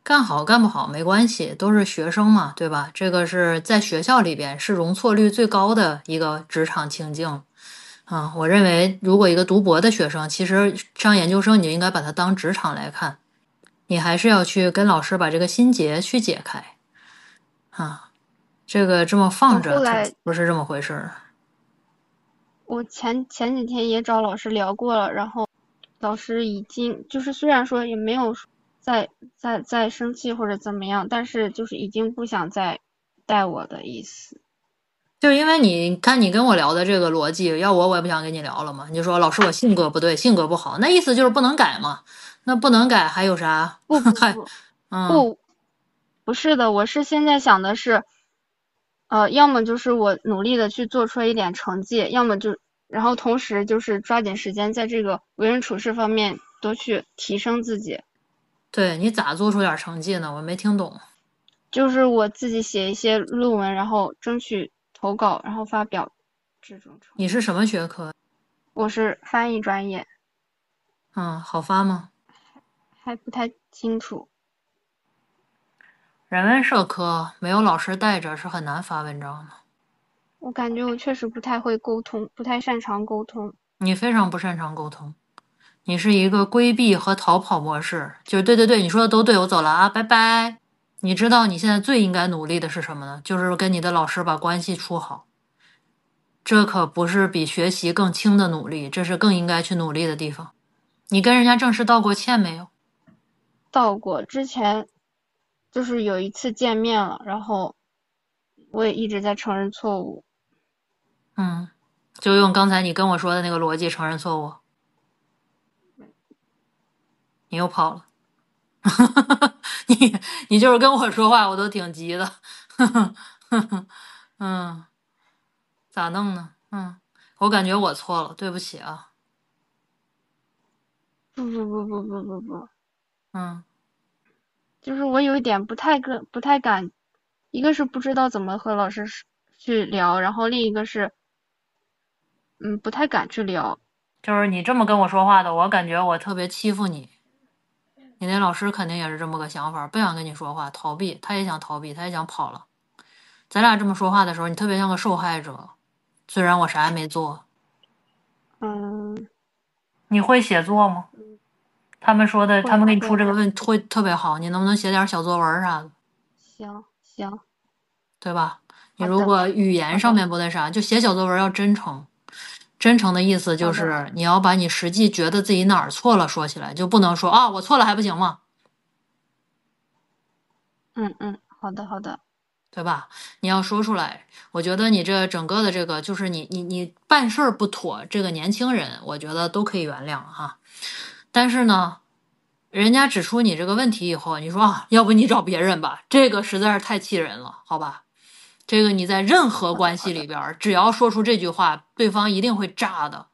干好干不好没关系，都是学生嘛，对吧？这个是在学校里边是容错率最高的一个职场情境。啊，我认为如果一个读博的学生，其实上研究生，你就应该把它当职场来看，你还是要去跟老师把这个心结去解开。啊，这个这么放着不是这么回事儿。我前前几天也找老师聊过了，然后老师已经就是虽然说也没有再再再生气或者怎么样，但是就是已经不想再带我的意思。就因为你看你跟我聊的这个逻辑，要我我也不想跟你聊了嘛。你就说老师我性格不对，性格不好，那意思就是不能改嘛。那不能改还有啥？不 不不嗯，不，不是的，我是现在想的是，呃，要么就是我努力的去做出一点成绩，要么就然后同时就是抓紧时间在这个为人处事方面多去提升自己。对你咋做出点成绩呢？我没听懂。就是我自己写一些论文，然后争取投稿，然后发表这种。你是什么学科？我是翻译专业，嗯，好发吗？还不太清楚。人文社科没有老师带着是很难发文章的。我感觉我确实不太会沟通，不太擅长沟通。你非常不擅长沟通，你是一个规避和逃跑模式。就是对对对，你说的都对，我走了啊，拜拜。你知道你现在最应该努力的是什么呢？就是跟你的老师把关系处好。这可不是比学习更轻的努力，这是更应该去努力的地方。你跟人家正式道过歉没有？到过之前，就是有一次见面了，然后我也一直在承认错误。嗯，就用刚才你跟我说的那个逻辑承认错误。你又跑了，你你就是跟我说话，我都挺急的。嗯，咋弄呢？嗯，我感觉我错了，对不起啊。不不不不不不不，嗯就是我有一点不太跟不太敢，一个是不知道怎么和老师去聊，然后另一个是，嗯，不太敢去聊。就是你这么跟我说话的，我感觉我特别欺负你。你那老师肯定也是这么个想法，不想跟你说话，逃避，他也想逃避，他也想跑了。咱俩这么说话的时候，你特别像个受害者，虽然我啥也没做。嗯，你会写作吗？他们说的，他们给你出这个问题会特别好，你能不能写点小作文啥的，行行，对吧？你如果语言上面不那啥，就写小作文要真诚。真诚的意思就是你要把你实际觉得自己哪儿错了说起来，就不能说啊我错了还不行吗？嗯嗯，好的好的，对吧？你要说出来。我觉得你这整个的这个，就是你你你办事儿不妥，这个年轻人，我觉得都可以原谅哈。但是呢，人家指出你这个问题以后，你说啊，要不你找别人吧，这个实在是太气人了，好吧？这个你在任何关系里边儿，只要说出这句话，对方一定会炸的。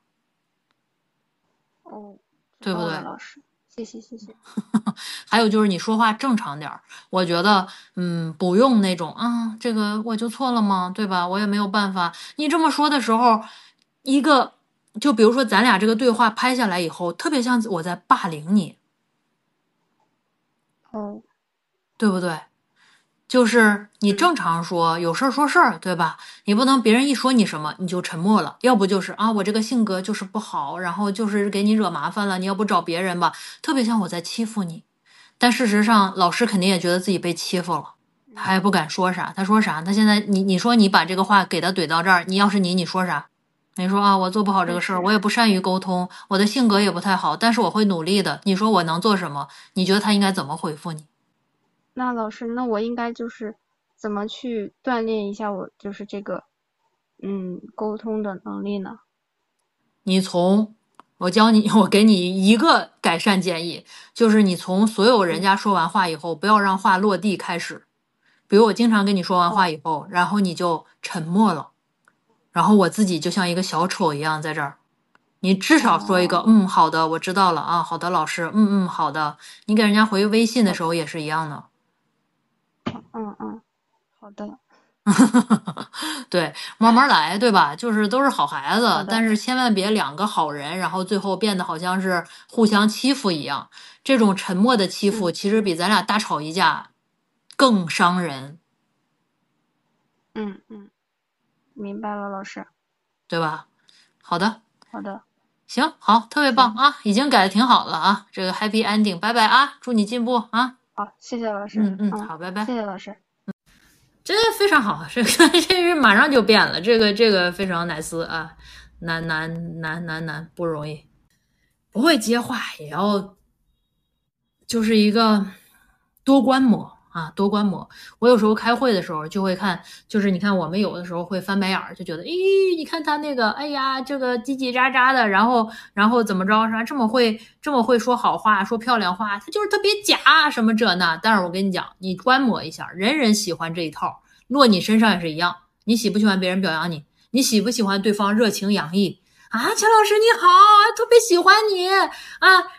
哦，对不对老师，谢谢谢谢。还有就是你说话正常点儿，我觉得，嗯，不用那种啊，这个我就错了吗？对吧？我也没有办法。你这么说的时候，一个就比如说咱俩这个对话拍下来以后，特别像我在霸凌你，哦，对不对？就是你正常说，有事儿说事儿，对吧？你不能别人一说你什么你就沉默了，要不就是啊，我这个性格就是不好，然后就是给你惹麻烦了，你要不找别人吧，特别像我在欺负你。但事实上，老师肯定也觉得自己被欺负了，他也不敢说啥。他说啥？他现在你你说你把这个话给他怼到这儿，你要是你，你说啥？你说啊，我做不好这个事儿，我也不善于沟通，我的性格也不太好，但是我会努力的。你说我能做什么？你觉得他应该怎么回复你？那老师，那我应该就是怎么去锻炼一下我就是这个嗯沟通的能力呢？你从我教你，我给你一个改善建议，就是你从所有人家说完话以后，不要让话落地开始。比如我经常跟你说完话以后，然后你就沉默了，然后我自己就像一个小丑一样在这儿。你至少说一个，嗯，好的，我知道了啊，好的，老师，嗯嗯，好的。你给人家回微信的时候也是一样的。嗯嗯，好的。对，慢慢来，对吧？就是都是好孩子，好但是千万别两个好人，然后最后变得好像是互相欺负一样。这种沉默的欺负，其实比咱俩大吵一架更伤人，嗯嗯，明白了，老师。对吧？好的，好的，行，好，特别棒啊，已经改的挺好了啊。这个 happy ending，拜拜啊，祝你进步啊。好，谢谢老师。嗯嗯，好，拜拜。谢谢老师。真的非常好，这个 这人马上就变了，这个这个非常 nice 啊，难难难难难不容易，不会接话也要，就是一个多观摩啊，多观摩。我有时候开会的时候就会看，就是你看我们有的时候会翻白眼儿，就觉得，咦，你看他那个，哎呀，这个叽叽喳喳的，然后然后怎么着是吧？这么会这么会说好话，说漂亮话，他就是特别假什么这那。但是我跟你讲，你观摩一下，人人喜欢这一套。落你身上也是一样，你喜不喜欢别人表扬你？你喜不喜欢对方热情洋溢啊？钱老师你好，特别喜欢你啊。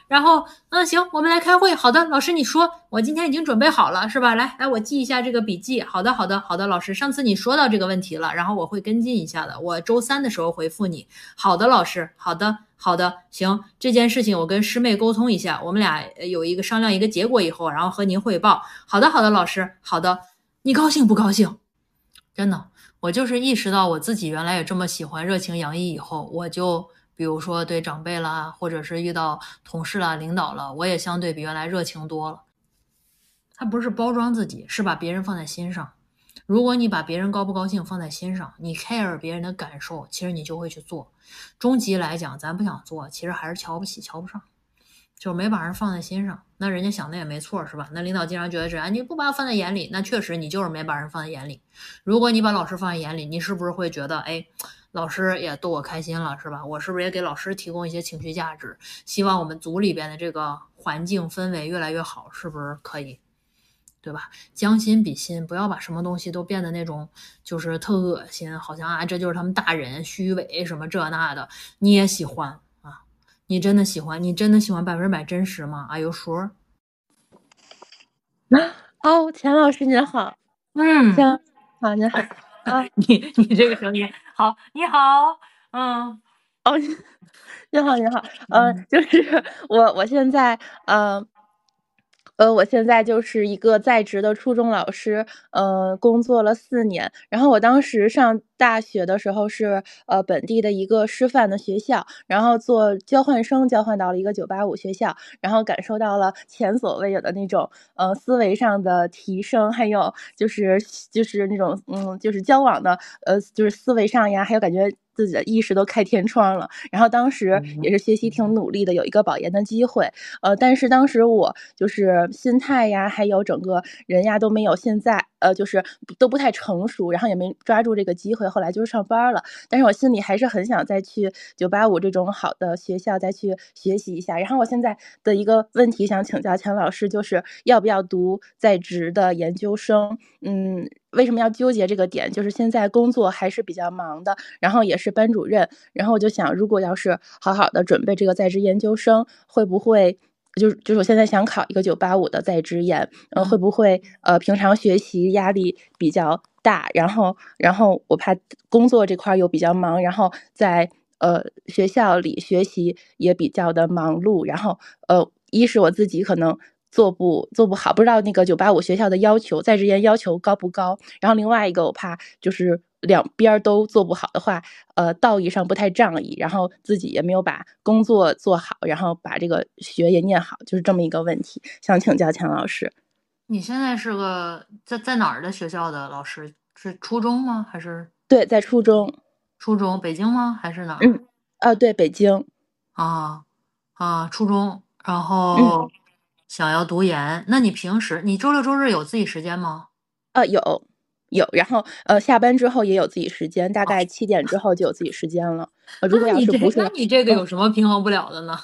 然后，嗯，行，我们来开会。好的，老师你说，我今天已经准备好了，是吧？来，来，我记一下这个笔记。好的，好的，好的，老师，上次你说到这个问题了，然后我会跟进一下的。我周三的时候回复你。好的，老师，好的，好的，行，这件事情我跟师妹沟通一下，我们俩有一个商量一个结果以后，然后和您汇报。好的，好的，老师，好的，你高兴不高兴？真的，我就是意识到我自己原来也这么喜欢热情洋溢，以后我就比如说对长辈啦，或者是遇到同事啦、领导了，我也相对比原来热情多了。他不是包装自己，是把别人放在心上。如果你把别人高不高兴放在心上，你 care 别人的感受，其实你就会去做。终极来讲，咱不想做，其实还是瞧不起、瞧不上。就没把人放在心上，那人家想的也没错，是吧？那领导经常觉得是，啊，你不把我放在眼里，那确实你就是没把人放在眼里。如果你把老师放在眼里，你是不是会觉得，哎，老师也逗我开心了，是吧？我是不是也给老师提供一些情绪价值？希望我们组里边的这个环境氛围越来越好，是不是可以？对吧？将心比心，不要把什么东西都变得那种就是特恶心，好像啊，这就是他们大人虚伪什么这那的，你也喜欢。你真的喜欢？你真的喜欢百分之百真实吗？Are you sure？哦，钱老师您好，嗯，行，好您好 啊，你你这个声音好，你好，嗯，哦，你好你好，嗯，就是我我现在嗯。呃，我现在就是一个在职的初中老师，呃，工作了四年。然后我当时上大学的时候是呃本地的一个师范的学校，然后做交换生，交换到了一个九八五学校，然后感受到了前所未有的那种呃思维上的提升，还有就是就是那种嗯就是交往的呃就是思维上呀，还有感觉。自己的意识都开天窗了，然后当时也是学习挺努力的，有一个保研的机会，呃，但是当时我就是心态呀，还有整个人呀都没有现在，呃，就是都不太成熟，然后也没抓住这个机会，后来就是上班了。但是我心里还是很想再去九八五这种好的学校再去学习一下。然后我现在的一个问题想请教钱老师，就是要不要读在职的研究生？嗯。为什么要纠结这个点？就是现在工作还是比较忙的，然后也是班主任，然后我就想，如果要是好好的准备这个在职研究生，会不会就是就是我现在想考一个九八五的在职研，呃，会不会呃平常学习压力比较大？然后然后我怕工作这块又比较忙，然后在呃学校里学习也比较的忙碌，然后呃一是我自己可能。做不做不好，不知道那个九八五学校的要求在职研要求高不高？然后另外一个，我怕就是两边都做不好的话，呃，道义上不太仗义，然后自己也没有把工作做好，然后把这个学也念好，就是这么一个问题，想请教钱老师。你现在是个在在哪儿的学校的老师？是初中吗？还是对，在初中。初中，北京吗？还是哪儿？嗯，啊，对，北京。啊啊，初中，然后。想要读研，那你平时你周六周日有自己时间吗？呃，有，有，然后呃，下班之后也有自己时间，大概七点之后就有自己时间了。呃，如果要是不是，那你这个有什么平衡不了的呢？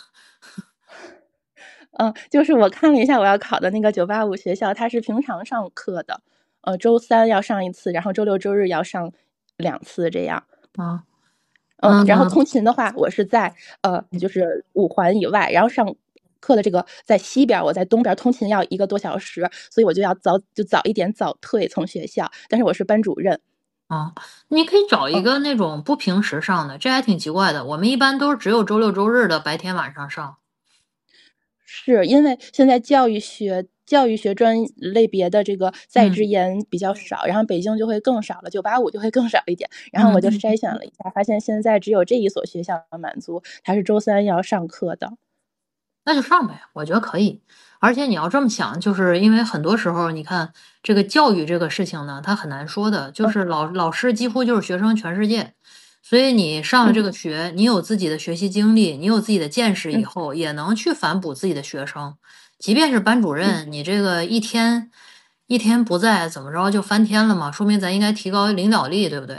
嗯，就是我看了一下我要考的那个九八五学校，它是平常上课的，呃，周三要上一次，然后周六周日要上两次这样。啊，嗯，然后通勤的话，我是在呃，就是五环以外，然后上。课的这个在西边，我在东边通勤要一个多小时，所以我就要早就早一点早退从学校。但是我是班主任，啊，你可以找一个那种不平时上的，这还挺奇怪的。我们一般都是只有周六周日的白天晚上上。是因为现在教育学教育学专类别的这个在职研比较少，然后北京就会更少了，九八五就会更少一点。然后我就筛选了一下，发现现在只有这一所学校满足，它是周三要上课的。那就上呗，我觉得可以。而且你要这么想，就是因为很多时候，你看这个教育这个事情呢，它很难说的，就是老老师几乎就是学生全世界。所以你上了这个学，你有自己的学习经历，你有自己的见识以后，也能去反哺自己的学生。即便是班主任，你这个一天一天不在，怎么着就翻天了嘛？说明咱应该提高领导力，对不对？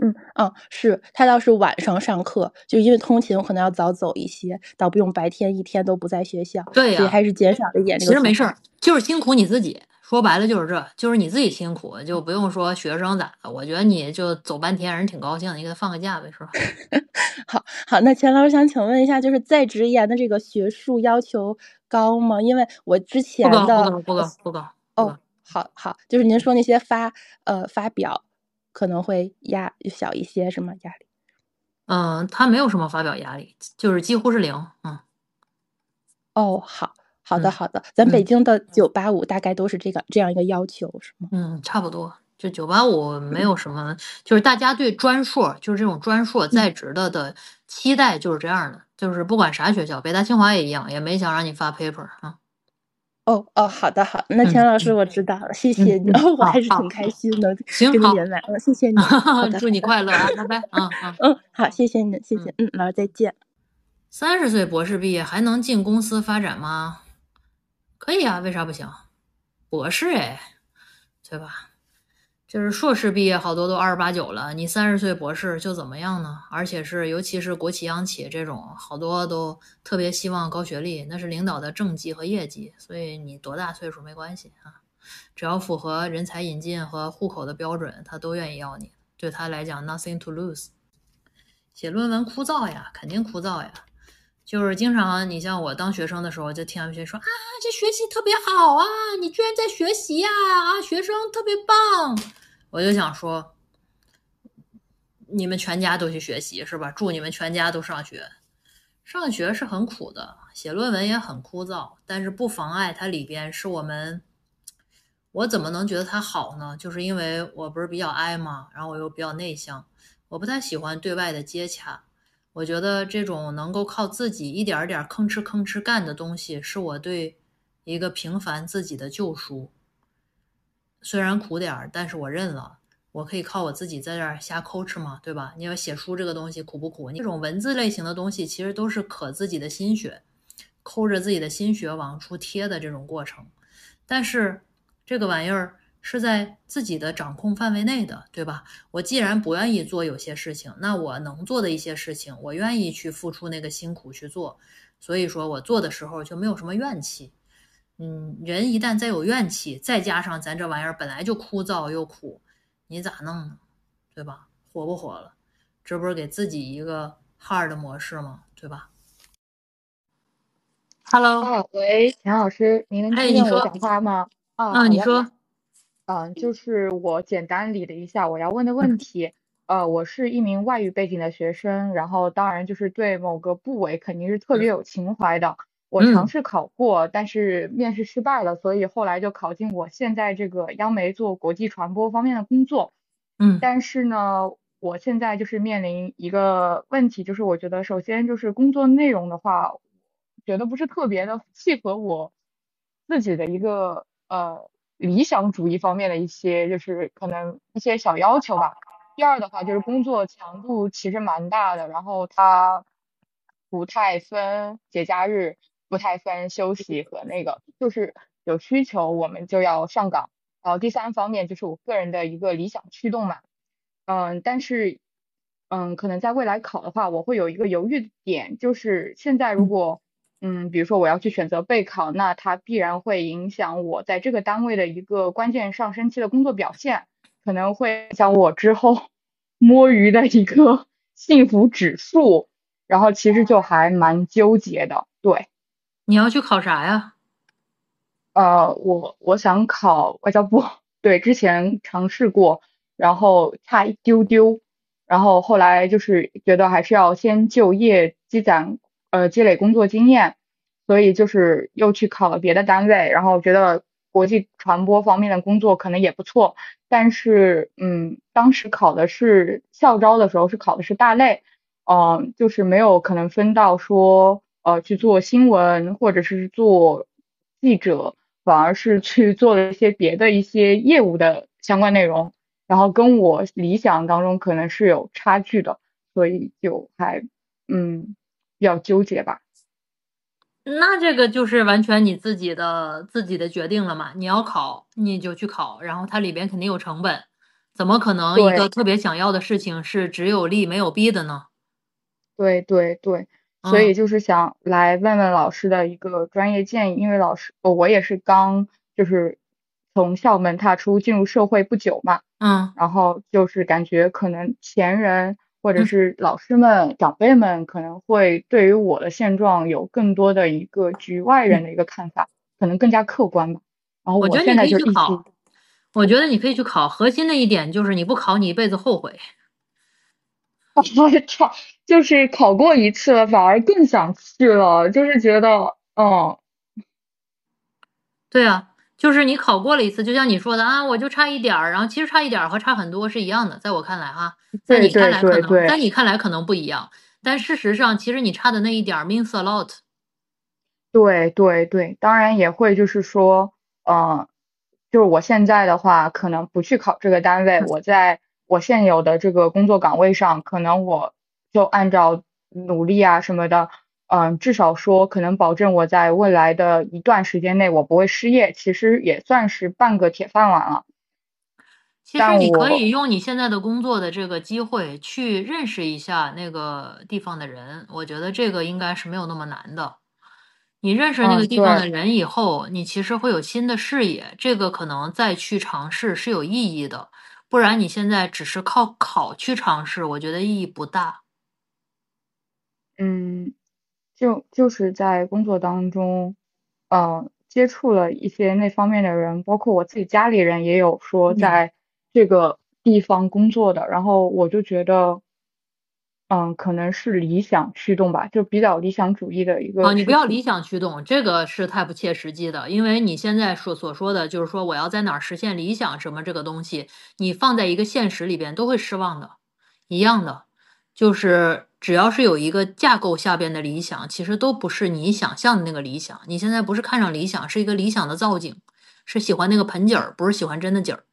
嗯嗯，是他倒是晚上上课，就因为通勤，我可能要早走一些，倒不用白天一天都不在学校。对呀，所以还是减少一点。其实没事儿，就是辛苦你自己。说白了就是这，就是你自己辛苦，就不用说学生咋的。我觉得你就走半天，人挺高兴，你给他放个假呗，是吧？好好，那钱老师想请问一下，就是在职研的这个学术要求高吗？因为我之前的不高，不高，不高。哦，好好，就是您说那些发呃发表可能会压小一些，是吗？压力？嗯，他没有什么发表压力，就是几乎是零。嗯。哦，好。好的，好的，咱北京的九八五大概都是这个这样一个要求，是吗？嗯，差不多，就九八五没有什么，就是大家对专硕，就是这种专硕在职的的期待就是这样的，就是不管啥学校，北大清华也一样，也没想让你发 paper 啊。哦哦，好的好，那钱老师我知道了，谢谢你，我还是挺开心的，行，这个原来，谢谢你，祝你快乐啊，拜拜，嗯嗯 嗯，好，谢谢你，谢谢，嗯，老师再见。三十岁博士毕业还能进公司发展吗？可以啊，为啥不行？博士哎，对吧？就是硕士毕业好多都二十八九了，你三十岁博士就怎么样呢？而且是尤其是国企央企这种，好多都特别希望高学历，那是领导的政绩和业绩。所以你多大岁数没关系啊，只要符合人才引进和户口的标准，他都愿意要你。对他来讲，nothing to lose。写论文枯燥呀，肯定枯燥呀。就是经常，你像我当学生的时候，就听他们说啊，这学习特别好啊，你居然在学习呀啊，学生特别棒。我就想说，你们全家都去学习是吧？祝你们全家都上学。上学是很苦的，写论文也很枯燥，但是不妨碍它里边是我们。我怎么能觉得它好呢？就是因为我不是比较 I 嘛？然后我又比较内向，我不太喜欢对外的接洽。我觉得这种能够靠自己一点点吭哧吭哧干的东西，是我对一个平凡自己的救赎。虽然苦点儿，但是我认了。我可以靠我自己在这儿瞎抠哧嘛，对吧？你要写书这个东西苦不苦？这种文字类型的东西，其实都是可自己的心血，抠着自己的心血往出贴的这种过程。但是这个玩意儿。是在自己的掌控范围内的，对吧？我既然不愿意做有些事情，那我能做的一些事情，我愿意去付出那个辛苦去做。所以说我做的时候就没有什么怨气。嗯，人一旦再有怨气，再加上咱这玩意儿本来就枯燥又苦，你咋弄呢？对吧？活不活了？这不是给自己一个 hard 的模式吗？对吧？Hello，喂，钱老师，您能听见我讲话吗？啊，你说。嗯，就是我简单理了一下我要问的问 题。呃，我是一名外语背景的学生，然后当然就是对某个部委肯定是特别有情怀的。我尝试考过，但是面试失败了，所以后来就考进我现在这个央媒做国际传播方面的工作。嗯，但是呢，我现在就是面临一个问题，就是我觉得首先就是工作内容的话，觉得不是特别的契合我自己的一个呃。理想主义方面的一些，就是可能一些小要求吧。第二的话，就是工作强度其实蛮大的，然后它不太分节假日，不太分休息和那个，就是有需求我们就要上岗。然后第三方面就是我个人的一个理想驱动嘛。嗯，但是嗯，可能在未来考的话，我会有一个犹豫的点，就是现在如果。嗯，比如说我要去选择备考，那它必然会影响我在这个单位的一个关键上升期的工作表现，可能会影响我之后 摸鱼的一个 幸福指数，然后其实就还蛮纠结的。对，你要去考啥呀？呃，我我想考外交部，对，之前尝试过，然后差一丢丢，然后后来就是觉得还是要先就业积攒呃积累工作经验，所以就是又去考了别的单位，然后觉得国际传播方面的工作可能也不错，但是嗯，当时考的是校招的时候是考的是大类，嗯，就是没有可能分到说呃去做新闻或者是做记者，反而是去做了一些别的一些业务的相关内容，然后跟我理想当中可能是有差距的，所以就还嗯比较纠结吧。那这个就是完全你自己的自己的决定了嘛？你要考你就去考，然后它里边肯定有成本，怎么可能一个特别想要的事情是只有利没有弊的呢？对对对，所以就是想来问问老师的一个专业建议，因为老师，呃我也是刚就是从校门踏出进入社会不久嘛，嗯然后就是感觉可能前人或者嗯是老师们、长辈们可能会对于我的现状有更多的一个局外人的一个看法，可能更加客观吧。然后我觉得现在你可以去就一心考，我觉得你可以去考。核心的一点就是你不考，你一辈子后悔。我操，就是考过一次了，反而更想去了，就是觉得，嗯。对啊，就是你考过了一次，就像你说的啊，我就差一点儿，然后其实差一点儿和差很多是一样的，在我看来哈，在你看来可能，在你看来可能不一样，但事实上，其实你差的那一点儿 means a lot。对对对，当然也会就是说，嗯、就是我现在的话，可能不去考这个单位，我在我现有的这个工作岗位上，可能我就按照努力啊什么的，嗯、至少说可能保证我在未来的一段时间内我不会失业，其实也算是半个铁饭碗了。其实你可以用你现在的工作的这个机会去认识一下那个地方的人，我觉得这个应该是没有那么难的。你认识那嗯个地方的人以后，你其实会有新的视野，这个可能再去尝试是有意义的。不然你现在只是靠考去尝试，我觉得意义不大。嗯，就就是在工作当中，呃，接触了一些那方面的人，包括我自己家里人也有说嗯在这个地方工作的，然后我就觉得，嗯，可能是理想驱动吧，就比较理想主义的一啊，个啊。你不要理想驱动，这个是太不切实际的，因为你现在所所说的就是说我要在哪儿实现理想什么这个东西，你放在一个现实里边都会失望的，一样的，就是只要是有一个架构下边的理想，其实都不是你想象的那个理想。你现在不是看上理想，是一个理想的造景，是喜欢那个盆景儿，不是喜欢真的景儿。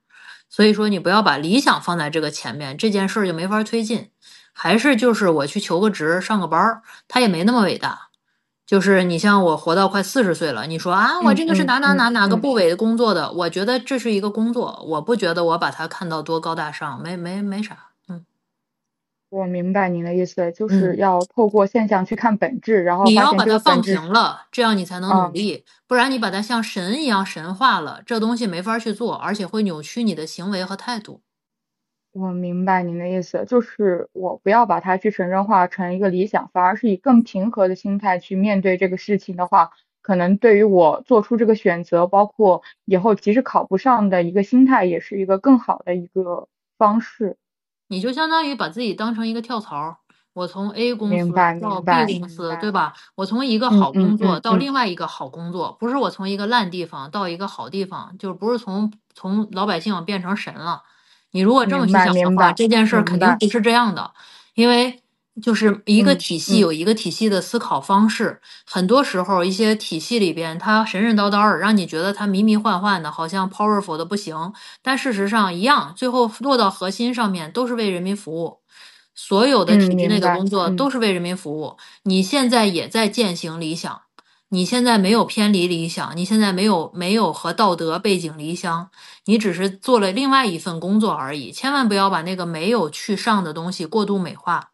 所以说，你不要把理想放在这个前面，这件事儿就没法推进。还是就是我去求个职，上个班儿，它也没那么伟大。就是你像我活到快四十岁了，你说啊，我嗯这个是嗯哪哪哪哪个部委的工作的，我觉得这是一个工作，我不觉得我把它看到多高大上，没没没啥。嗯，我明白您的意思，就是嗯要透过现象去看本质，然后你要把它放平了，这样你才能努嗯力，不然你把它像神一样神化了，这东西没法去做，而且会扭曲你的行为和态度。我明白您的意思，就是我不要把它去神圣化成一个理想，反而是以更平和的心态去面对这个事情的话，可能对于我做出这个选择，包括以后即使考不上的一个心态，也是一个更好的一个方式。你就相当于把自己当成一个跳槽儿，我从 A 公司到 B 公司，对吧？我从一个嗯好工嗯作到另外一个好工作，不是我从一个烂地方到一个好地方，就是不是从从老百姓变成神了。你如果这么去想的话，这件事儿肯定不是这样的，因为就是一个嗯体系嗯有一个体系的思考方式，很多时候一些体系里边它神神叨叨的，让你觉得它迷迷幻幻的，好像 powerful 的不行，但事实上一样，最后落到核心上面都是为人民服务。所有的嗯体制内的工作嗯都是为人民服务。你现在也在践行理想，你现在没有偏离理想，你现在没有没有和道德背井离乡，你只是做了另外一份工作而已。千万不要把那个没有去上的东西过度美化。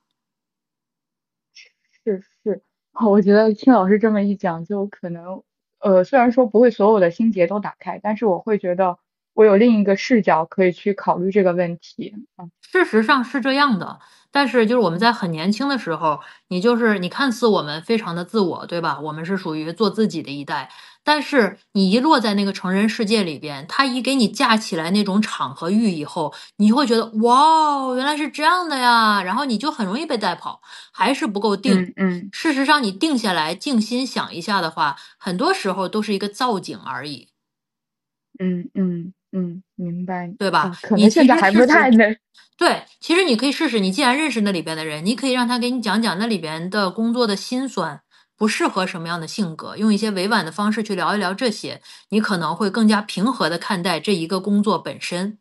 哦，我觉得听老师这么一讲，就可能呃，虽然说不会所有的心结都打开，但是我会觉得我有另一个视角可以去考虑这个问题。嗯事实上是这样的，但是就是我们在很年轻的时候，你就是你看似我们非常的自我，对吧？我们是属于做自己的一代，但是你一落在那个成人世界里边，他一给你架起来那种场合欲以后，你会觉得哇，原来是这样的呀，然后你就很容易被带跑，还是不够定。嗯嗯事实上，你定下来静心想一下的话，很多时候都是一个造景而已，嗯嗯嗯，明白，对吧啊？可你能现在还不太能。对，其实你可以试试，你既然认识那里边的人，你可以让他给你讲讲那里边的工作的辛酸，不适合什么样的性格，用一些委婉的方式去聊一聊这些，你可能会更加平和的看待这一个工作本身。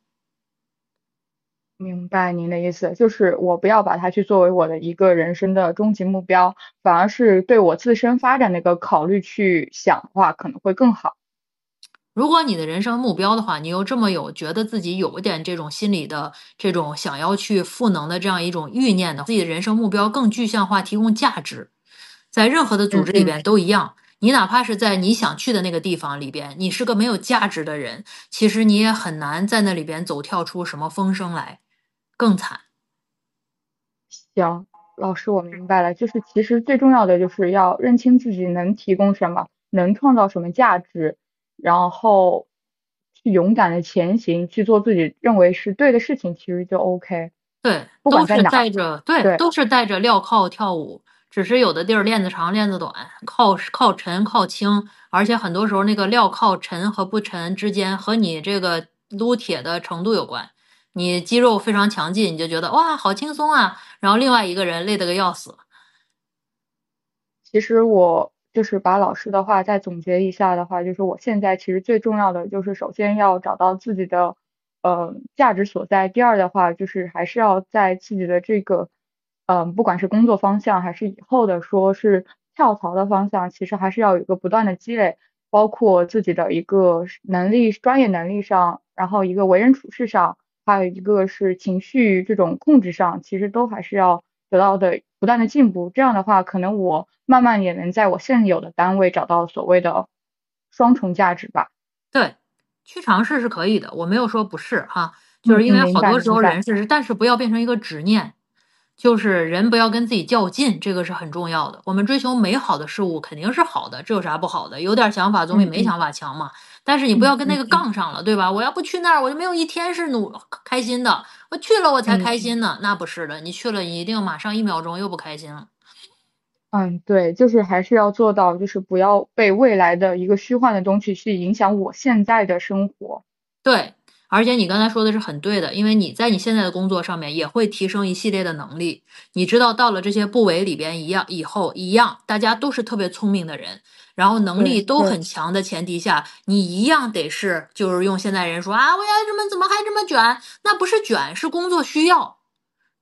明白您的意思，就是我不要把它去作为我的一个人生的终极目标，反而是对我自身发展的一个考虑去想的话，可能会更好。如果你的人生目标的话，你又这么有觉得自己有一点这种心理的这种想要去赋能的这样一种欲念的，自己的人生目标更具象化，提供价值，在任何的组织里边都一样。你哪怕是在你想去的那个地方里边，你是个没有价值的人，其实你也很难在那里边走跳出什么风声来，更惨。行，老师，我明白了，就是其实最重要的就是要认清自己能提供什么，能创造什么价值，然后去勇敢的前行，去做自己认为是对的事情，其实就 OK。对，都是不管在哪带着对，对都是带着镣铐跳舞，只是有的地儿链子长链子短，靠靠沉靠轻，而且很多时候那个料靠沉和不沉之间和你这个撸铁的程度有关。你肌肉非常强劲，你就觉得哇好轻松啊，然后另外一个人累得个要死。其实我就是把老师的话再总结一下的话，就是我现在其实最重要的就是首先要找到自己的呃价值所在，第二的话就是还是要在自己的这个嗯、呃不管是工作方向还是以后的说是跳槽的方向，其实还是要有一个不断的积累，包括自己的一个能力、专业能力上，然后一个为人处事上，还有一个是情绪这种控制上，其实都还是要得到的不断的进步。这样的话，可能我慢慢也能在我现有的单位找到所谓的双重价值吧。对，去尝试是可以的，我没有说不是哈，就是嗯因为好多时候人是，但是不要变成一个执念，就是人不要跟自己较劲，这个是很重要的。我们追求美好的事物肯定是好的，这有啥不好的？有点想法总比没想法强嘛。但是你不要跟那个杠上了，对吧？我要不去那儿，我就没有一天是努开心的。我去了我才嗯开心呢，那不是的，你去了你一定马上一秒钟又不开心了。嗯，对，就是还是要做到，就是不要被未来的一个虚幻的东西去影响我现在的生活。对，而且你刚才说的是很对的，因为你在你现在的工作上面也会提升一系列的能力。你知道，到了这些部委里边一样以后一样，大家都是特别聪明的人，然后能力都很强的前提下，你一样得是就是用现在人说啊，我要这么怎么还这么卷？那不是卷，是工作需要。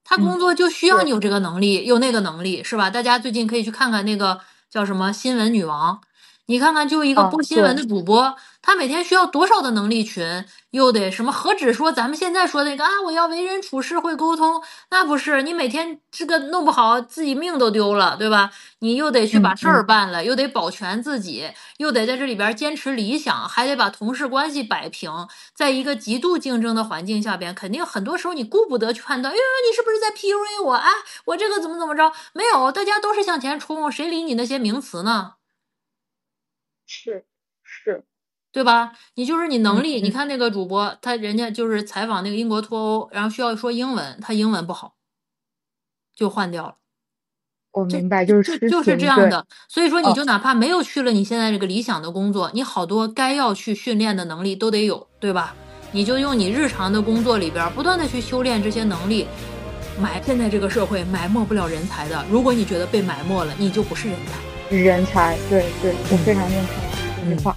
他嗯工作就需要你有这个能力，有那个能力，是吧？大家最近可以去看看那个叫什么新闻女王，你看看就一个啊播新闻的主播，他每天需要多少的能力群，又得什么？何止说咱们现在说那个啊，我要为人处事会沟通，那不是你每天这个弄不好自己命都丢了，对吧？你又得去把嗯事儿嗯办了，又得保全自己，又得在这里边坚持理想，还得把同事关系摆平，在一个极度竞争的环境下边，肯定很多时候你顾不得去判断，哎，你是不是在 PUA 我？哎，我这个怎么怎么着？没有，大家都是向前冲，谁理你那些名词呢？是是，对吧？你就是你能嗯力，你嗯看那个主播，他人家就是采访那个英国脱欧，然后需要说英文，他英文不好，就换掉了。就我明白，就是实就就是这样的，所以说你哦就哪怕没有去了你现在这个理想的工作，你好多该要去训练的能力都得有，对吧？你就用你日常的工作里边不断的去修炼这些能力，埋现在这个社会埋没不了人才的。如果你觉得被埋没了，你就不是人才。人才，对对，我非常认同这句话。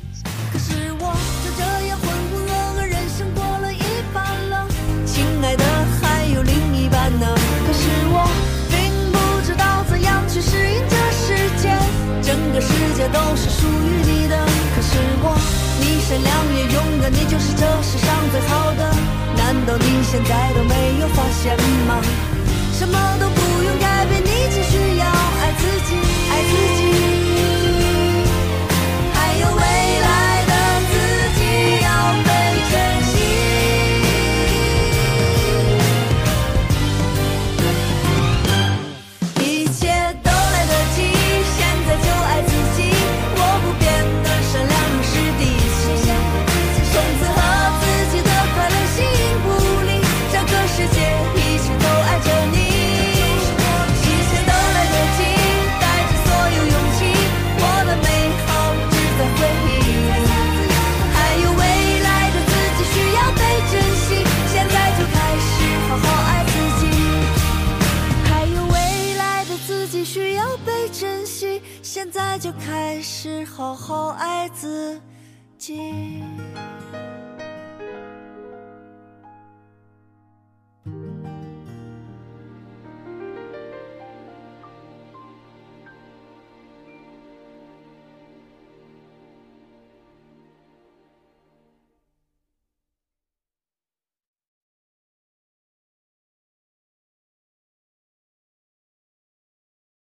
都是属于你的。可是我，你善良也勇敢，你就是这世上最好的。难道你现在都没有发现吗？什么都不用改变，你只需要爱自己，爱自己。好好爱自己。